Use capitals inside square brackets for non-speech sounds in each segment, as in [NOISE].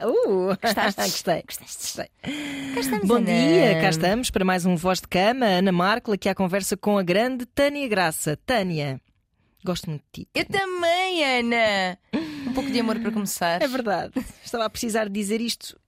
Uh, Gostaste? gostei. Gostaste? Gostei. Bom Ana. dia, cá estamos para mais um Voz de Cama. Ana Marco aqui à conversa com a grande Tânia Graça. Tânia, gosto muito de ti. Eu também, Ana. Um pouco de amor para começar. É verdade. Estava a precisar dizer isto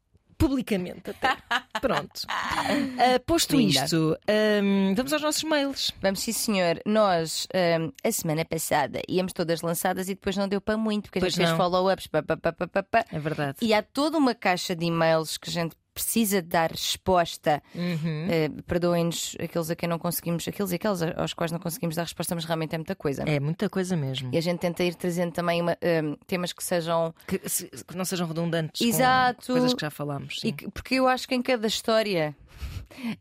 publicamente até. [LAUGHS] Pronto. Ah, posto Linda. isto, ahm, vamos aos nossos mails. Vamos, sim, senhor. Nós, hum, a semana passada, íamos todas lançadas e depois não deu para muito, porque a Pois gente fez não. follow-ups. pá, pá. É verdade. E há toda uma caixa de e-mails que a gente precisa dar resposta. Uhum. Eh, Perdoem-nos aqueles a quem não conseguimos, aqueles e aqueles aos quais não conseguimos dar resposta, mas realmente é muita coisa. É muita coisa mesmo. E a gente tenta ir trazendo também uma, hum, temas que sejam. Que, se- que não sejam redundantes Exato. com coisas que já falámos. que- porque eu acho que em cada história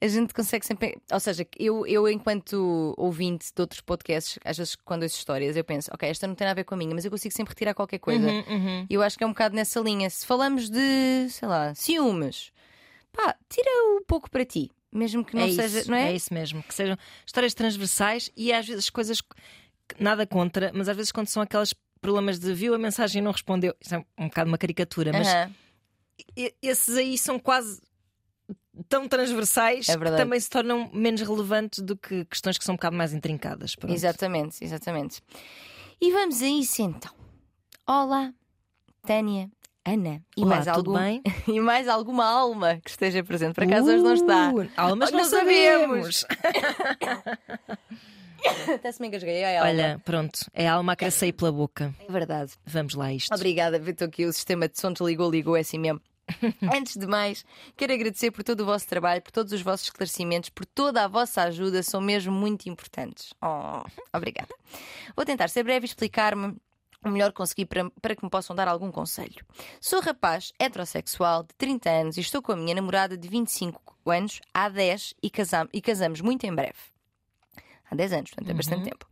a gente consegue sempre. Ou seja, eu, eu enquanto ouvinte de outros podcasts, às vezes quando ouço histórias, eu penso, ok, esta não tem nada a ver com a minha, mas eu consigo sempre retirar qualquer coisa. Uhum, uhum. E eu acho que é um bocado nessa linha. Se falamos de, sei lá, ciúmes, pá, tira um pouco para ti. Mesmo que não é seja, isso, não é? isso mesmo. Que sejam histórias transversais e às vezes coisas nada contra, mas às vezes quando são aqueles problemas de viu a mensagem e não respondeu, isso é um bocado uma caricatura, mas e- esses aí são quase tão transversais É que também se tornam menos relevantes do que questões que são um bocado mais intrincadas. Pronto. Exatamente, exatamente. E vamos a isso então. Olá, Tânia, Ana e Olá, mais algum bem? [LAUGHS] e mais alguma alma que esteja presente. Por acaso hoje não está. Uh, Almas Não não sabemos. [COUGHS] Até se me engasguei. Alma. Olha, pronto, é a alma a crescer pela boca. É verdade. Vamos lá isto. Obrigada, Vitor, aqui o sistema de som desligou, ligou, é assim mesmo. [LAUGHS] Antes de mais, quero agradecer por todo o vosso trabalho, por todos os vossos esclarecimentos, por toda a vossa ajuda, são mesmo muito importantes. Oh, obrigada. Vou tentar ser breve e explicar-me o melhor que conseguir para, para que me possam dar algum conselho. Sou rapaz heterossexual de 30 anos e estou com a minha namorada de 25 anos há 10 e, casam, e casamos muito em breve. Há 10 anos, portanto é bastante tempo.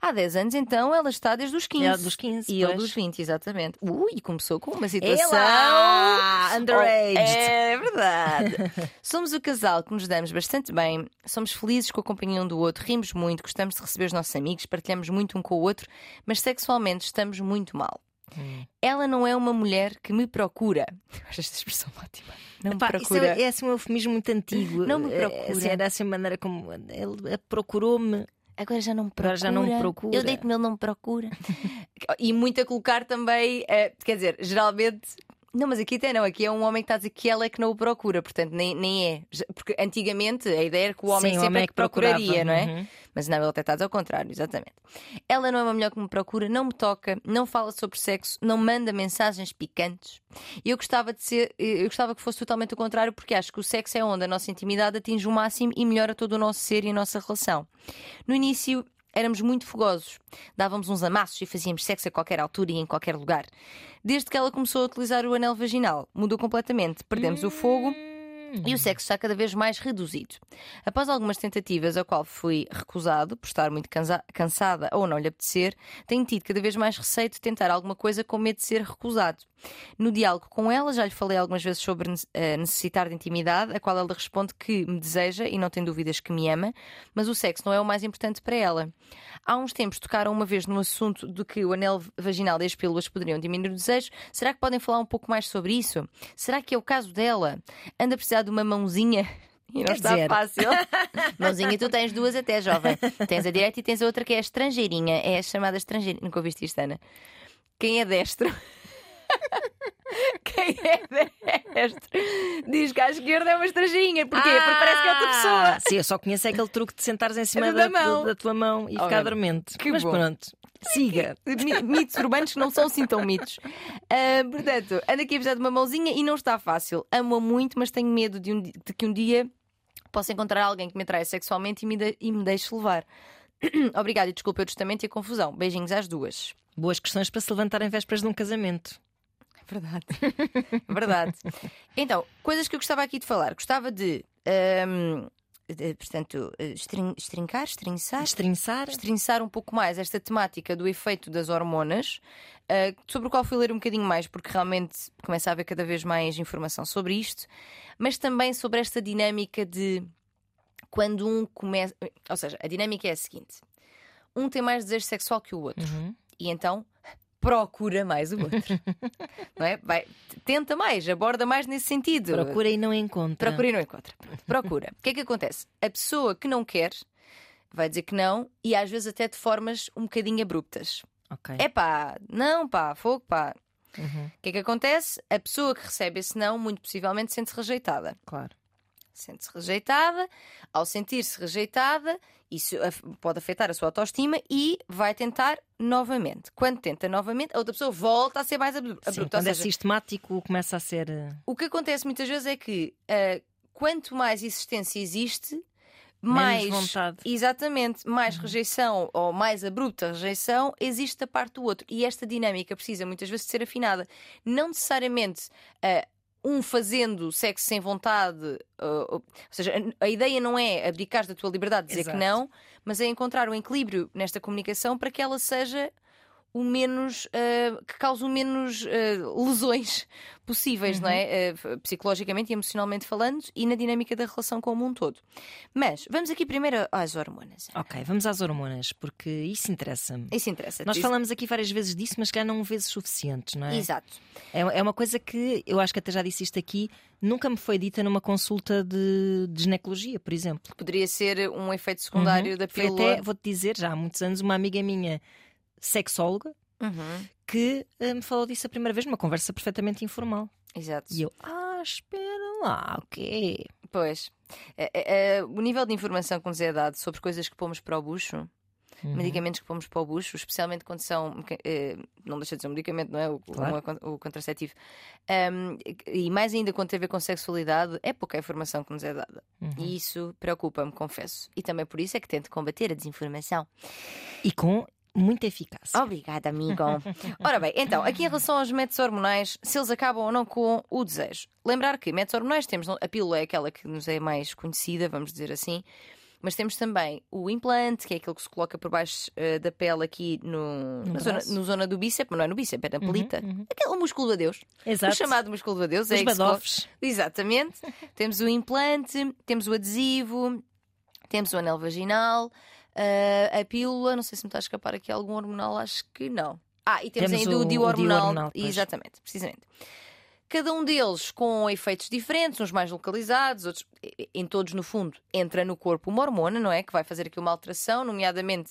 Há 10 anos, então, ela está desde os 15. Ela dos 15, E ele dos 20, exatamente. Ui, começou com uma situação. Ela! Underaged. Oh, é verdade. [LAUGHS] somos o casal que nos damos bastante bem, somos felizes com a companhia um do outro, rimos muito, gostamos de receber os nossos amigos, partilhamos muito um com o outro, mas sexualmente estamos muito mal. Hum. Ela não é uma mulher que me procura. [LAUGHS] Eu acho esta expressão ótima. Não Epá, me isso procura. é, é assim um eufemismo muito antigo. Não me É, procura. Assim, era assim a maneira como ele procurou-me. Agora já não me procura. Agora já não me procura. Eu deito-me, ele não me procura. [LAUGHS] e muito a colocar também, eh, quer dizer, geralmente. Não, mas aqui até não, aqui é um homem que está a dizer que ela é que não o procura, portanto nem, nem é. Porque antigamente a ideia era que o homem Sim, o sempre homem é que que procurava. procuraria, não é? Uhum. Mas não, ele até está a dizer ao contrário, exatamente. Ela não é uma mulher que me procura, não me toca, não fala sobre sexo, não manda mensagens picantes. E eu gostava de ser, eu gostava que fosse totalmente o contrário, porque acho que o sexo é onde a nossa intimidade atinge o máximo e melhora todo o nosso ser e a nossa relação. No início éramos muito fogosos, dávamos uns amassos e fazíamos sexo a qualquer altura e em qualquer lugar. Desde que ela começou a utilizar o anel vaginal, mudou completamente. Perdemos o fogo. E o sexo está cada vez mais reduzido. Após algumas tentativas, a qual fui recusado por estar muito cansa- cansada ou não lhe apetecer, tenho tido cada vez mais receio de tentar alguma coisa com medo de ser recusado. No diálogo com ela, já lhe falei algumas vezes sobre eh, necessitar de intimidade, a qual ela responde que me deseja e não tem dúvidas que me ama, mas o sexo não é o mais importante para ela. Há uns tempos tocaram uma vez no assunto de que o anel vaginal e as pílulas poderiam diminuir o desejo. Será que podem falar um pouco mais sobre isso? Será que é o caso dela? Anda a precisar de uma mãozinha? E não Quer está dizer- fácil. [LAUGHS] Mãozinha, tu tens duas até, jovem. Tens a direita e tens a outra que é a estrangeirinha. É a chamada estrangeirinha. Nunca ouviste isto, Ana? Quem é destro? Quem é destro? Diz que à esquerda é uma estrangeirinha. Porquê? Porque parece que é outra pessoa. Ah, Sim, eu só conheço aquele truque de sentares em cima Da da, mão. da tua mão e Ok. ficar dormente. Que Mas bom. pronto, siga. [LAUGHS] Mi- mitos urbanos que não são assim tão mitos. Ah, portanto, ando aqui a precisar de uma mãozinha e não está fácil. Amo-a muito, mas tenho medo de, um de que um dia possa encontrar alguém que me atraia sexualmente e me, de- e me deixe levar. [CLEARS THROAT] Obrigada e desculpa o testamento e a confusão. Beijinhos às duas. Boas questões para se levantar em vésperas de um casamento. Verdade. [LAUGHS] Verdade. Então, coisas que eu gostava aqui de falar. Gostava de. ahm, de, portanto, estrin- estrincar, estrinçar. Destrinçar. Estrinçar um pouco mais esta temática do efeito das hormonas, eh, sobre o qual fui ler um bocadinho mais, porque realmente começa a haver cada vez mais informação sobre isto, mas também sobre esta dinâmica de quando um começa. Ou seja, a dinâmica é a seguinte: um tem mais desejo sexual que o outro, Uhum. e então procura mais o outro. [LAUGHS] não é? Vai, tenta mais, aborda mais nesse sentido. Procura e não encontra. Procura e não encontra. Pronto, procura. O que é que acontece? A pessoa que não quer vai dizer que não e às vezes até de formas um bocadinho abruptas. Ok. É pá, não pá, fogo pá. Uhum, O que é que acontece? A pessoa que recebe esse não, muito possivelmente, sente-se rejeitada. claro. Sente-se rejeitada, ao sentir-se rejeitada, isso pode afetar a sua autoestima e vai tentar novamente. Quando tenta novamente, a outra pessoa volta a ser mais abru- Sim, abrupta. Ou quando é seja, sistemático, começa a ser. eh, o que acontece muitas vezes é que ah, quanto mais existência existe, Menos mais vontade. Exatamente, mais rejeição ou mais abrupta rejeição existe da parte do outro. E esta dinâmica precisa muitas vezes de ser afinada. Não necessariamente ah, um fazendo sexo sem vontade, ah, ou seja, a, a ideia não é abdicar da tua liberdade, dizer Exato. que não, mas é encontrar um equilíbrio nesta comunicação para que ela seja o menos ah, que cause o menos ah, lesões [LAUGHS] possíveis, não é? Ah, psicologicamente e emocionalmente falando, e na dinâmica da relação como um todo. Mas vamos aqui primeiro às hormonas. Ok, vamos às hormonas, porque isso interessa-me. Isso interessa. Nós falamos aqui várias vezes disso, mas que não vezes suficientes, não é? Exato. É, é uma coisa que eu acho que até já disse isto aqui, nunca me foi dita numa consulta de, de ginecologia, por exemplo. Poderia ser um efeito secundário da Foi pílula. até, vou-te dizer, já há muitos anos, uma amiga minha, sexóloga, Uhum, que eh, me falou disso a primeira vez numa conversa perfeitamente informal. Exato. E eu, ah, espera lá, ok. Pois. É, é, é, o nível de informação que nos é dado sobre coisas que pomos para o bucho, Uhum. medicamentos que pomos para o bucho, especialmente quando são. eh, não deixa de ser um medicamento, não é? O, Claro. con- o contraceptivo. Ahm, e mais ainda quando tem a ver com sexualidade, é pouca informação que nos é dada. Uhum. E isso preocupa-me, confesso. E também por isso é que tento combater a desinformação. E com muita eficácia. Obrigada, amigo. [LAUGHS] Ora bem, então, aqui em relação aos métodos hormonais, se eles acabam ou não com o desejo. Lembrar que métodos hormonais temos, a pílula é aquela que nos é mais conhecida, vamos dizer assim, mas temos também o implante, que é aquele que se coloca por baixo eh, da pele aqui no, No na zona, no zona do bíceps, mas não é no bíceps, é na pelita. uhum. Aquele músculo de Deus. Exato. O chamado músculo de Deus. é Os badofes. Exatamente. temos o implante, temos o adesivo, temos o anel vaginal, ah, a pílula, não sei se me está a escapar aqui algum hormonal, acho que não. Ah, e temos, Temos ainda o, o- pois. Exatamente, precisamente. Cada um deles com efeitos diferentes, uns mais localizados, outros em todos, no fundo, entra no corpo uma hormona, não é? Que vai fazer aqui uma alteração, nomeadamente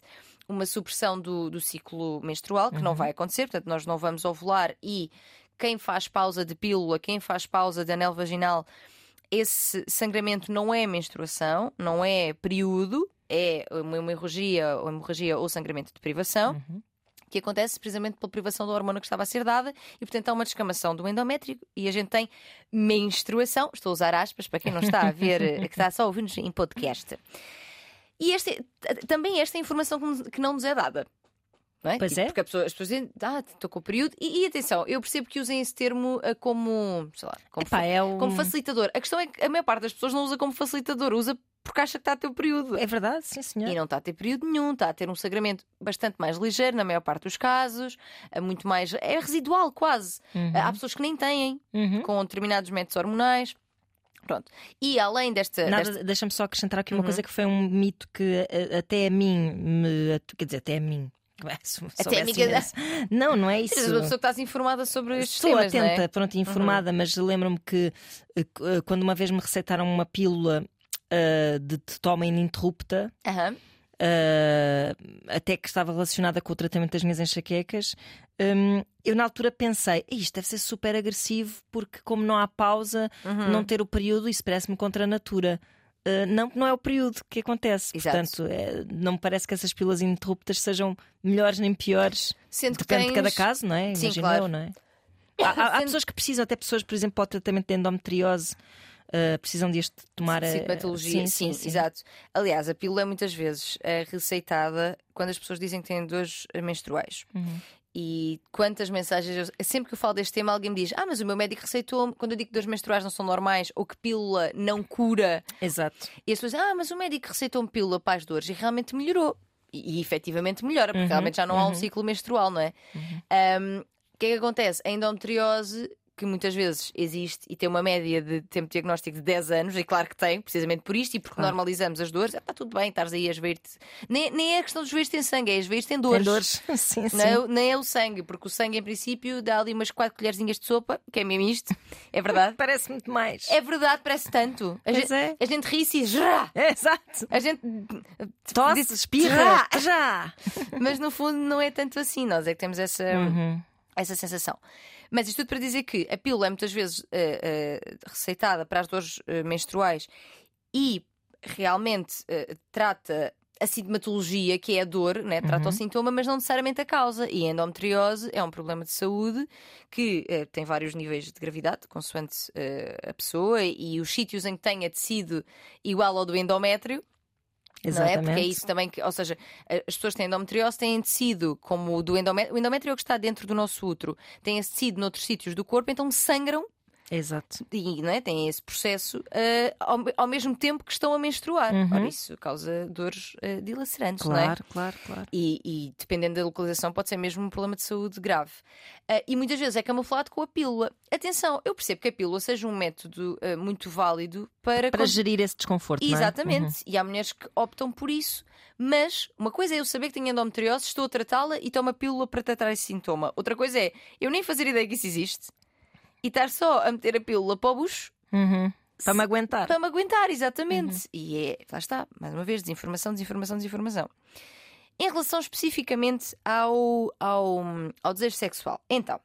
uma supressão do, do ciclo menstrual, que não vai acontecer, portanto, nós não vamos ovular e quem faz pausa de pílula, quem faz pausa de anel vaginal, esse sangramento não é menstruação, não é período, é uma hemorragia ou hemorragia ou sangramento de privação. Que acontece precisamente pela privação da hormona que estava a ser dada e, portanto, há uma descamação do endométrio e a gente tem menstruação. Estou a usar aspas para quem não está a ver, eh, que está só a ouvir-nos em podcast. E este, também esta é informação que não nos é dada. Não é? Pois Tipo, é. Porque pessoa- as pessoas dizem, ah, estou com o período. E, e atenção, eu percebo que usem esse termo ah, como, sei lá, como, Epá, é, o... como facilitador. A questão é que a maior parte das pessoas não usa como facilitador, usa porque acha que está a ter o período. é verdade, sim, senhor. E não está a ter período nenhum, está a ter um sangramento bastante mais ligeiro, na maior parte dos casos, é muito mais. é residual quase. Uhum. Há pessoas que nem têm, Uhum. com determinados métodos hormonais. Pronto. E além desta. Nada, desta- deixa-me só acrescentar aqui uma Uhum. coisa que foi um mito que a- até a mim me. Quer dizer, até a mim. [LAUGHS] Até amiga da-. Não, não é isso. Uma pessoa estás informada sobre estes Estou temas, atenta, não é? pronto, informada, mas lembro-me que eh, eh, quando uma vez me receitaram uma pílula eh, de, de toma ininterrupta, eh, até que estava relacionada com o tratamento das minhas enxaquecas, hum, eu na altura pensei, isto deve ser super agressivo, porque como não há pausa, Uhum. não ter o período, isso parece-me contra a natura. Uh, não, não é o período que acontece. Exato. Portanto, é, não me parece que essas pílulas ininterruptas sejam melhores nem piores. Sendo Depende de cada tens- caso, não é? Sim, Imagino claro. eu, não é? [COUGHS] Há, há- há pessoas que precisam, até pessoas, por exemplo, para o tratamento de endometriose, uh, precisam deste tomar a. Sintomatologia, sim, exato. Aliás, a pílula é muitas vezes é receitada quando as pessoas dizem que têm dores menstruais. Uhum. E quantas mensagens. eu- Sempre que eu falo deste tema, alguém me diz: Ah, mas o meu médico receitou-me. Quando eu digo que dores menstruais não são normais ou que pílula não cura. Exato. E as pessoas dizem: Ah, mas o médico receitou-me pílula para as dores e realmente melhorou. E, e efetivamente melhora, porque Uhum, realmente já não há um uhum. ciclo menstrual, não é? Um, O que é que acontece? A endometriose que muitas vezes existe e tem uma média de tempo de diagnóstico de 10 anos, e claro que tem, precisamente por isto, e porque Claro. normalizamos as dores, está tudo bem, estás aí a esvair-te. Nem, nem é a questão de esvair-te em sangue, é esvair-te em dores. Tem dores. Sim, [LAUGHS] sim. Não é, nem é o sangue, porque o sangue, em princípio, dá ali umas 4 colherzinhas de sopa, que é mesmo isto, é verdade. [LAUGHS] Parece muito mais. É verdade, parece tanto. A, Pois gente, é. a gente ri-se e já. É, exato. A gente Tosse, Disse, espirra, já. [LAUGHS] mas no fundo não é tanto assim. Nós é que temos essa, Uhum. essa sensação. Mas isto tudo para dizer que a pílula é muitas vezes eh, eh, receitada para as dores eh, menstruais e realmente trata a sintomatologia, que é a dor, né? trata o sintoma, mas não necessariamente a causa. E a endometriose é um problema de saúde que eh, tem vários níveis de gravidade, consoante eh, a pessoa, e os sítios em que tenha tecido igual ao do endométrio. Não é? Porque é isso também que, ou seja, as pessoas que têm endometriose têm tecido como o do endométrio. O endométrio é o que está dentro do nosso útero, tem esse tecido noutros sítios do corpo, então sangram Exato. e não é? têm esse processo eh, ao, ao mesmo tempo que estão a menstruar. Uhum. Ora, isso causa dores eh, dilacerantes, não é? Claro, claro, claro. E, e, dependendo da localização, pode ser mesmo um problema de saúde grave. Ah, e muitas vezes é camuflado com a pílula. Atenção, eu percebo que a pílula seja um método muito válido para. Para con- gerir esse desconforto. é? Exatamente. E há mulheres que optam por isso. Mas uma coisa é eu saber que tenho endometriose, estou a tratá-la e tomo a pílula para tratar esse sintoma. Outra coisa é eu nem fazer ideia que isso existe e estar só a meter a pílula para o bucho Uhum. Uhum. Para me aguentar. para me aguentar, exatamente. E é, lá está, mais uma vez, desinformação, desinformação, desinformação. Em relação especificamente ao, ao, ao desejo sexual, então,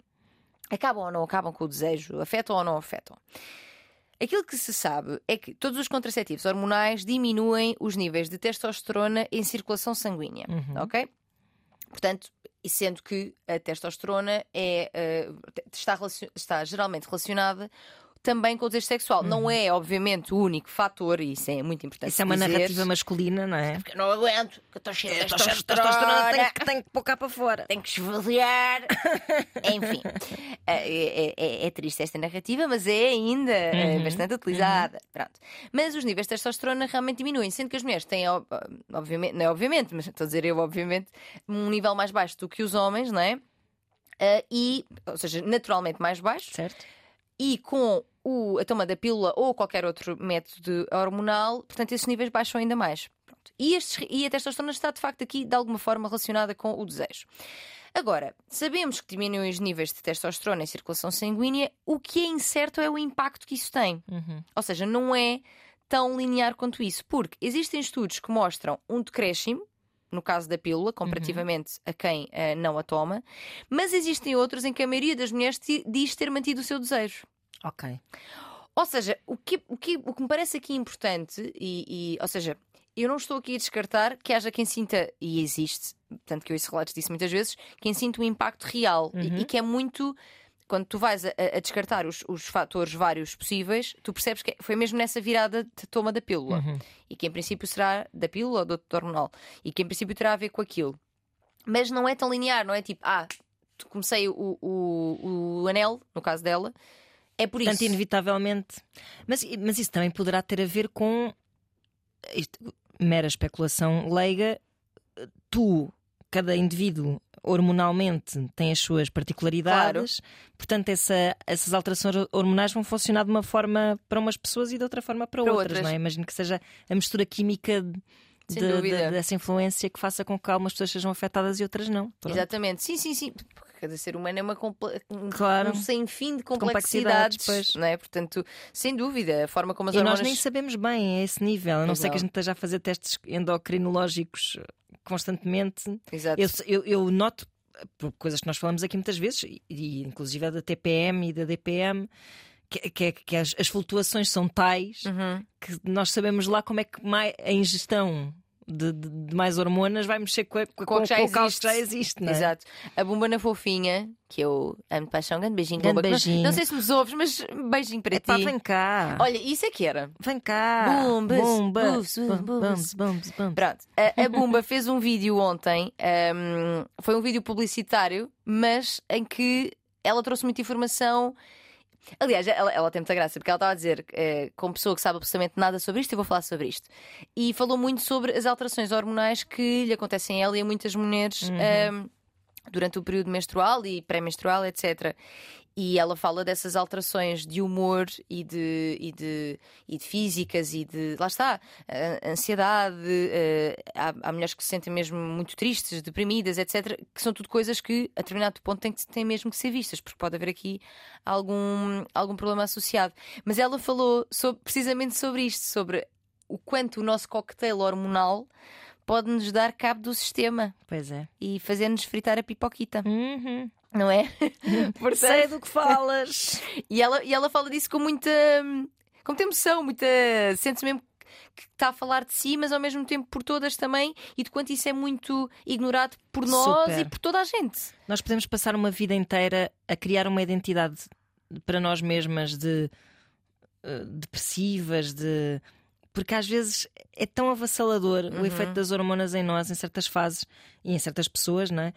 acabam ou não acabam com o desejo, afetam ou não afetam? Aquilo que se sabe é que todos os contraceptivos hormonais diminuem os níveis de testosterona em circulação sanguínea, ok? Portanto, e sendo que a testosterona é, eh, está, está geralmente relacionada também com o desejo sexual. Não é, obviamente, o único fator, e isso é muito importante. Isso é uma dizer. narrativa masculina, não é? Eu não aguento, que eu estou cheia de de testosterona, tenho que, [LAUGHS] tenho que pôr cá para fora. tenho que esvaziar. [LAUGHS] Enfim, é, é- é- é triste esta narrativa, mas é ainda é, Uhum, bastante utilizada. Pronto. Mas os níveis de testosterona realmente diminuem, sendo que as mulheres têm, ob- obviamente, não é obviamente, mas estou a dizer eu, obviamente, um nível mais baixo do que os homens, não é? Ah, e, ou seja, naturalmente mais baixo, Certo? e com o, a toma da pílula ou qualquer outro método hormonal, portanto, esses níveis baixam ainda mais. Pronto. E, estes- e a testosterona está de facto aqui de alguma forma relacionada com o desejo. Agora, sabemos que diminuem os níveis de testosterona em circulação sanguínea, o que é incerto é o impacto que isso tem. Uhum. Ou seja, não é tão linear quanto isso, porque existem estudos que mostram um decréscimo. No caso da pílula, comparativamente a quem eh, não a toma, mas existem outros em que a maioria das mulheres diz ter mantido o seu desejo. Ok. Ou seja, o que, o que, o que me parece aqui importante, e, e- ou seja, eu não estou aqui a descartar que haja quem sinta, e existe, tanto que eu ouço relatos disso muitas vezes, quem sinta um impacto real e, e que é muito. Quando tu vais a, a descartar os, os fatores vários possíveis, tu percebes que foi mesmo nessa virada de toma da pílula. E que em princípio será da pílula ou do outro hormonal. E que em princípio terá a ver com aquilo. Mas não é tão linear, não é tipo, ah, comecei o, o, o anel, no caso dela, é por Portanto, isso. inevitavelmente. Mas, mas isso também poderá ter a ver com isto, mera especulação leiga. Tu, cada indivíduo hormonalmente tem as suas particularidades, portanto, essa- essas alterações hormonais vão funcionar de uma forma para umas pessoas e de outra forma para, Para outras, outras. não é? Imagino que seja a mistura química de- de- dessa influência que faça com que algumas pessoas sejam afetadas e outras não. Pronto. Exatamente, sim, sim, sim. Cada ser humano é uma um, Claro. um sem fim de complexidades, complexidades, não é? Portanto, sem dúvida, a forma como as E nós hormonas. nem sabemos bem a esse nível, a não ser que a gente esteja a fazer testes endocrinológicos constantemente. Exato. Eu, eu- eu noto, por coisas que nós falamos aqui muitas vezes, e, e inclusive a da TPM e da DPM, que, que, é- que as, as flutuações são tais Uhum. que nós sabemos lá como é que a ingestão de, de- de mais hormonas vai mexer com, a- com, Com o que já com existe. já existe. Não é? Exato. A bomba na fofinha, que eu amo de paixão, grande beijinho, Grande que não- beijinho. Não sei se nos ouves, mas beijinho para Epá, ti. vem cá. Olha, isso é que era. Vem cá. Bombas, Bombas. Bombas, bombas, bombas. Pronto, a, a Bumba [LAUGHS] fez um vídeo ontem, ahm, foi um vídeo publicitário, mas em que ela trouxe muita informação. Aliás, ela, ela tem muita graça, porque ela estava a dizer, eh, como pessoa que sabe absolutamente nada sobre isto, eu vou falar sobre isto. E falou muito sobre as alterações hormonais que lhe acontecem a ela e a muitas mulheres ahm, durante o período menstrual e pré-menstrual, etc. E ela fala dessas alterações de humor e de, e de, e de físicas e de. Lá está, ansiedade. eh, há, há mulheres que se sentem mesmo muito tristes, deprimidas, etc. Que são tudo coisas que, a determinado ponto, têm, que- têm mesmo que ser vistas, porque pode haver aqui algum, algum problema associado. Mas ela falou sobre- precisamente sobre isto, sobre o quanto o nosso cocktail hormonal pode nos dar cabo do sistema Pois é. e fazer-nos fritar a pipoquita, Uhum. Não é? [LAUGHS] Sei do que falas. [LAUGHS] E ela, e ela fala disso com muita. com muita emoção, muita. sente-se mesmo que está a falar de si, mas ao mesmo tempo por todas também, e de quanto isso é muito ignorado por nós Super. e por toda a gente. Nós podemos passar uma vida inteira a criar uma identidade para nós mesmas de eh, depressivas, de porque às vezes é tão avassalador o efeito das hormonas em nós em certas fases e em certas pessoas, não é?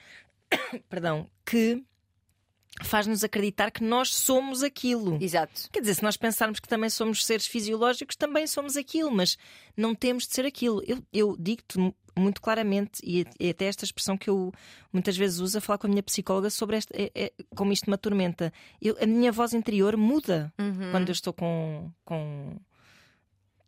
[COUGHS] Perdão, que faz-nos acreditar que nós somos aquilo. Exato. Quer dizer, se nós pensarmos que também somos seres fisiológicos, também somos aquilo, mas não temos de ser aquilo. Eu, eu digo-te mu- muito claramente, e é até esta expressão que eu muitas vezes uso a falar com a minha psicóloga sobre esta, é- é- como isto me atormenta. Eu- a minha voz interior muda Uhum. quando eu estou com, com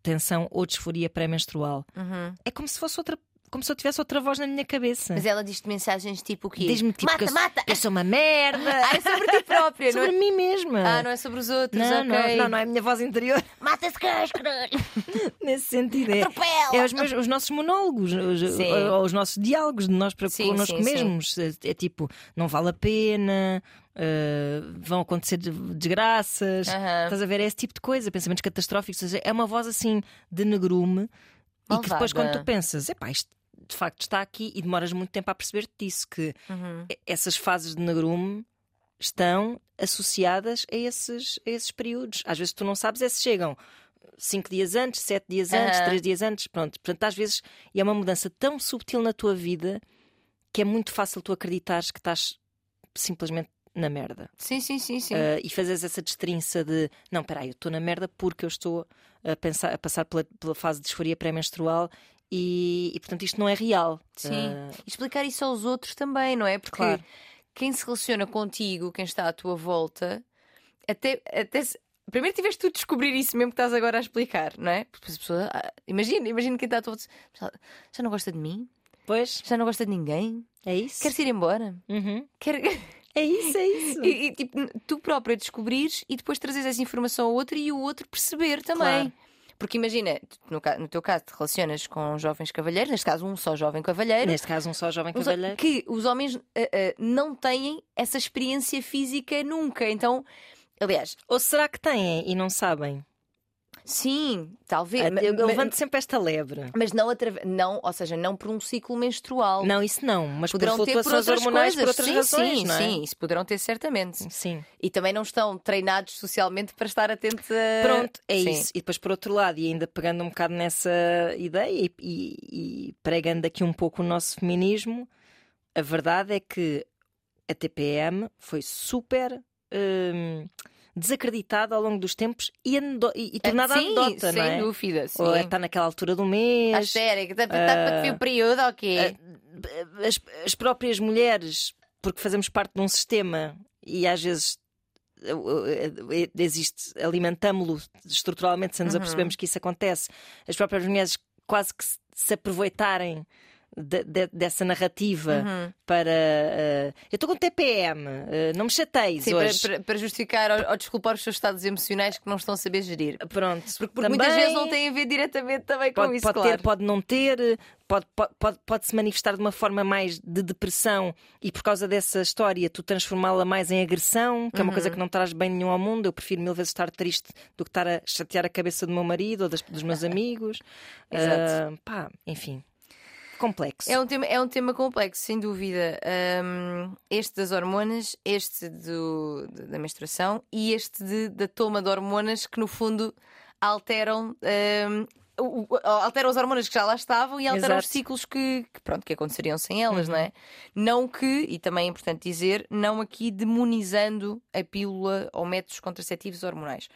tensão ou disforia pré-menstrual. Uhum. É como se fosse outra. Como se eu tivesse outra voz na minha cabeça. Mas ela diz-te mensagens tipo o quê? Diz-me tipo mata, que eu, mata! eu sou uma merda. Ah, é sobre ti própria, [LAUGHS] não sobre é? mim mesma. Ah, não é sobre os outros, não, ok. não, não, não é a minha voz interior. [LAUGHS] Mata esse gajo, caralho! [LAUGHS] Nesse sentido, é, Atropela! é os, meus- os nossos monólogos, os, Sim. ou os nossos diálogos de nós para Sim, connosco sim, sim. mesmos. É, é tipo, não vale a pena, eh, vão acontecer de- desgraças. Aham. Estás a ver? É esse tipo de coisa, pensamentos catastróficos. Ou seja, É uma voz assim de negrume e que depois, Malvada. quando tu pensas, epá, isto de facto está aqui e demoras muito tempo a perceber-te disso, que Uhum. essas fases de negrume estão associadas a esses, a esses períodos. Às vezes tu não sabes é se chegam cinco dias antes, sete dias antes, três dias antes, pronto. Portanto, às vezes e é uma mudança tão subtil na tua vida que é muito fácil tu acreditares que estás simplesmente na merda. Sim, sim, sim, sim. Ah, e fazes essa destrinça de não, peraí, eu estou na merda porque eu estou a, pensar, a passar pela, pela fase de disforia pré-menstrual e, e, portanto isto não é real. Sim. Ah, E explicar isso aos outros também, não é? Porque Claro. quem se relaciona contigo, quem está à tua volta, até, até se- Primeiro tiveste tu de descobrir isso mesmo que estás agora a explicar, não é? Porque a pessoa. ah, Imagina, imagina quem está à tua volta. "Já- não gosta de mim? pois, Já não gosta de ninguém? é isso. Quer-se ir embora? Uhum. [LAUGHS] É isso, é isso. e, e, tipo, tu própria descobrires e depois trazes essa informação ao outro e o outro perceber também. Claro. Porque imagina, no, no teu caso, te relacionas com jovens cavalheiros, neste caso, um só jovem cavalheiro. Neste caso, um só jovem cavalheiro. que os homens ah, ah, não têm essa experiência física nunca. Então, aliás, Ou será que têm e não sabem? Sim, talvez. Ah, Eu levanto sempre esta lebre. mas não, atrave- não, ou seja, não por um ciclo menstrual. Não, isso não, mas Poderão por ter por outras hormonais coisas. por outras sim, razões, sim, não é? sim, isso poderão ter certamente. Sim. E também não estão treinados socialmente para estar atentos a. Pronto, é Sim. isso. E depois, por outro lado, e ainda pegando um bocado nessa ideia e, e- e pregando aqui um pouco o nosso feminismo, a verdade é que a TPM foi super hum, desacreditada ao longo dos tempos e, anedo- e, e tornada sim, anedota, sem não é? dúvida. Sim. Ou está naquela altura do mês. A sério, que está para ver o período, ok. as, as próprias mulheres, porque fazemos parte de um sistema e às vezes eh, eh, existe, alimentámo-lo estruturalmente sem nos Uhum. apercebemos que isso acontece, as próprias mulheres quase que se, se aproveitarem de- de- dessa narrativa Uhum. para eh, eu estou com TPM, eh, não me chateis Sim, para, hoje. para- para justificar ou, ou desculpar os seus estados emocionais que não estão a saber gerir. Pronto, Porque, porque muitas Também- vezes não têm a ver diretamente também com Pode, isso, pode claro. ter, pode não ter, pode, pode, pode, se manifestar de uma forma mais de depressão e por causa dessa história tu transformá-la mais em agressão, que é uma Uhum. coisa que não traz bem nenhum ao mundo. Eu prefiro mil vezes estar triste do que estar a chatear a cabeça do meu marido ou das- dos meus [LAUGHS] amigos. Exato. Ah, pá, enfim, complexo. É um tema, é um tema complexo, sem dúvida. Hum, este das hormonas, este do, da menstruação e este de- da toma de hormonas que, no fundo, alteram. o- alteram as hormonas que já lá estavam e alteram os Exato. ciclos que, que, pronto, que aconteceriam sem elas, não é? Não que, e também é importante dizer, não aqui demonizando a pílula ou métodos contraceptivos hormonais.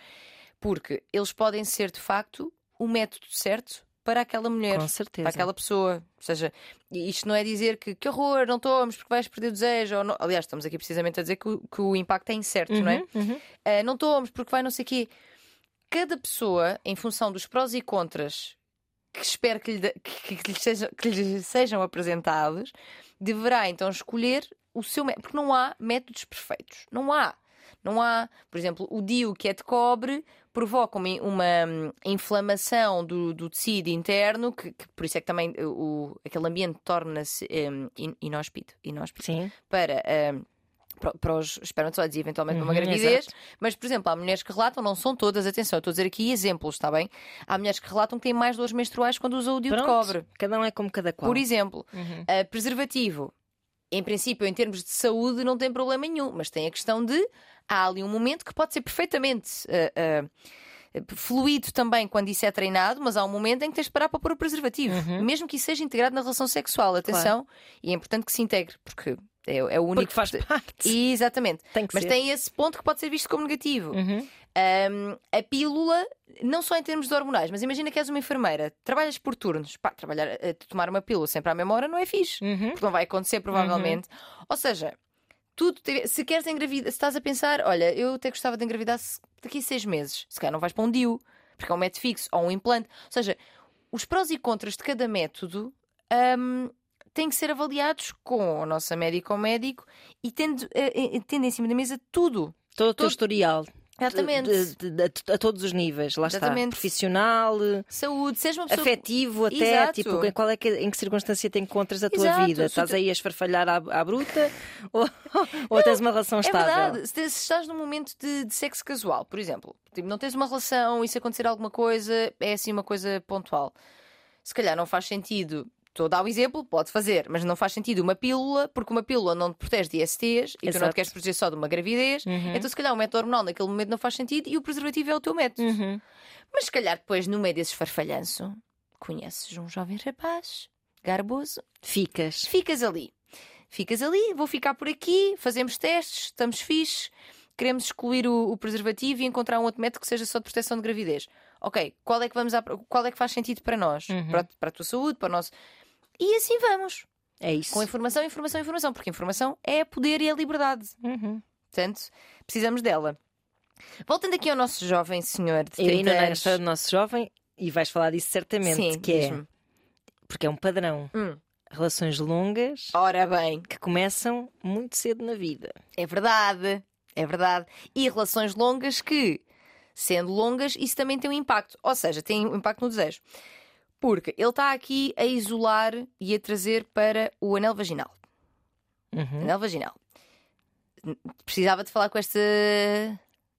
Porque eles podem ser, de facto, o método certo para aquela mulher. Com certeza. Para aquela pessoa. Ou seja, isto não é dizer que que horror, não tomes porque vais perder o desejo. Ou não... Aliás, estamos aqui precisamente a dizer que, o- que o impacto é incerto, não é? Uhum, uhum. Ah, não tomes porque vai não sei o quê. Cada pessoa, em função dos prós e contras que espero que lhe, da- que, que lhe sejam, que lhe sejam apresentados, deverá então escolher o seu método. Porque não há métodos perfeitos. Não há. Não há, por exemplo, o DIU que é de cobre provoca uma, uma, hum, inflamação do, do tecido interno, que, que por isso é que também o, aquele ambiente torna-se in- inóspito, inóspito Sim. para, hum, para, os espermatozoides e eventualmente para uma Uhum, gravidez. exato. Mas, por exemplo, há mulheres que relatam, não são todas, atenção, eu estou a dizer aqui exemplos, está bem? Há mulheres que relatam que têm mais dores menstruais quando usam o DIU de cobre. Cada um é como cada qual. Por exemplo, Uhum. Uh, preservativo, em princípio, em termos de saúde, não tem problema nenhum, mas tem a questão de há ali um momento que pode ser perfeitamente uh, uh, fluido também quando isso é treinado, mas há um momento em que tens de parar para pôr o preservativo, Uhum. mesmo que isso seja integrado na relação sexual. Atenção, e é importante que se integre, porque é, é o único Porque faz parte. Exatamente. Tem que Mas ser. tem esse ponto que pode ser visto como negativo. Uhum. Um, a pílula, não só em termos de hormonais, mas imagina que és uma enfermeira, trabalhas por turnos, pá, trabalhar, eh, tomar uma pílula sempre à mesma hora não é fixe, Uhum. porque não vai acontecer provavelmente. Ou seja, tudo se queres engravidar, se estás a pensar, olha, eu até gostava de engravidar daqui a seis meses, se calhar não vais para um DIU, porque é um método fixo ou um implante. Ou seja, os prós e contras de cada método. hum, têm que ser avaliados com a nossa médica ou médico e tendo, eh, tendo em cima da mesa tudo. Todo o teu Todo- historial. Exatamente. De- de- de- a todos os níveis, lá Exatamente. está. Profissional, Saúde, seja uma pessoa. afetivo, até Exato. tipo, em, qual é que, em que circunstância te encontras a tua Exato. vida? Se tu- Estás aí a esfarfalhar à, à bruta [LAUGHS] ou, ou tens uma relação É estável? verdade. Se, se estás num momento de, de sexo casual, por exemplo, tipo, não tens uma relação e se acontecer alguma coisa, é assim uma coisa pontual. Se calhar não faz sentido. Estou a dar o exemplo, pode fazer, mas não faz sentido uma pílula, porque uma pílula não te protege de ISTs e tu não Exato. te queres proteger só de uma gravidez. Uhum. Então, se calhar, o método hormonal naquele momento não faz sentido e o preservativo é o teu método. Uhum. Mas se calhar depois, no meio desse farfalhanço, conheces um jovem rapaz, garboso, Ficas. ficas ali. Ficas ali, vou ficar por aqui, fazemos testes, estamos fixe, queremos excluir o, o preservativo e encontrar um outro método que seja só de proteção de gravidez. Ok, qual é que vamos à- qual é que faz sentido para nós? Uhum. Para, para a tua saúde, para o nosso. E assim vamos. É isso. Com informação, informação, informação, porque informação é poder e é liberdade. Uhum. Portanto, precisamos dela. Voltando aqui ao nosso jovem senhor de 30 ainda na anos. do nosso jovem, e vais falar disso certamente, Sim, que é porque é um padrão. Hum. Relações longas Ora bem, que começam muito cedo na vida. É verdade, é verdade. E relações longas que, sendo longas, isso também tem um impacto. Ou seja, tem um impacto no desejo. Porque ele está aqui a isolar e a trazer para o anel vaginal. Uhum. Anel vaginal. Precisava de falar com esta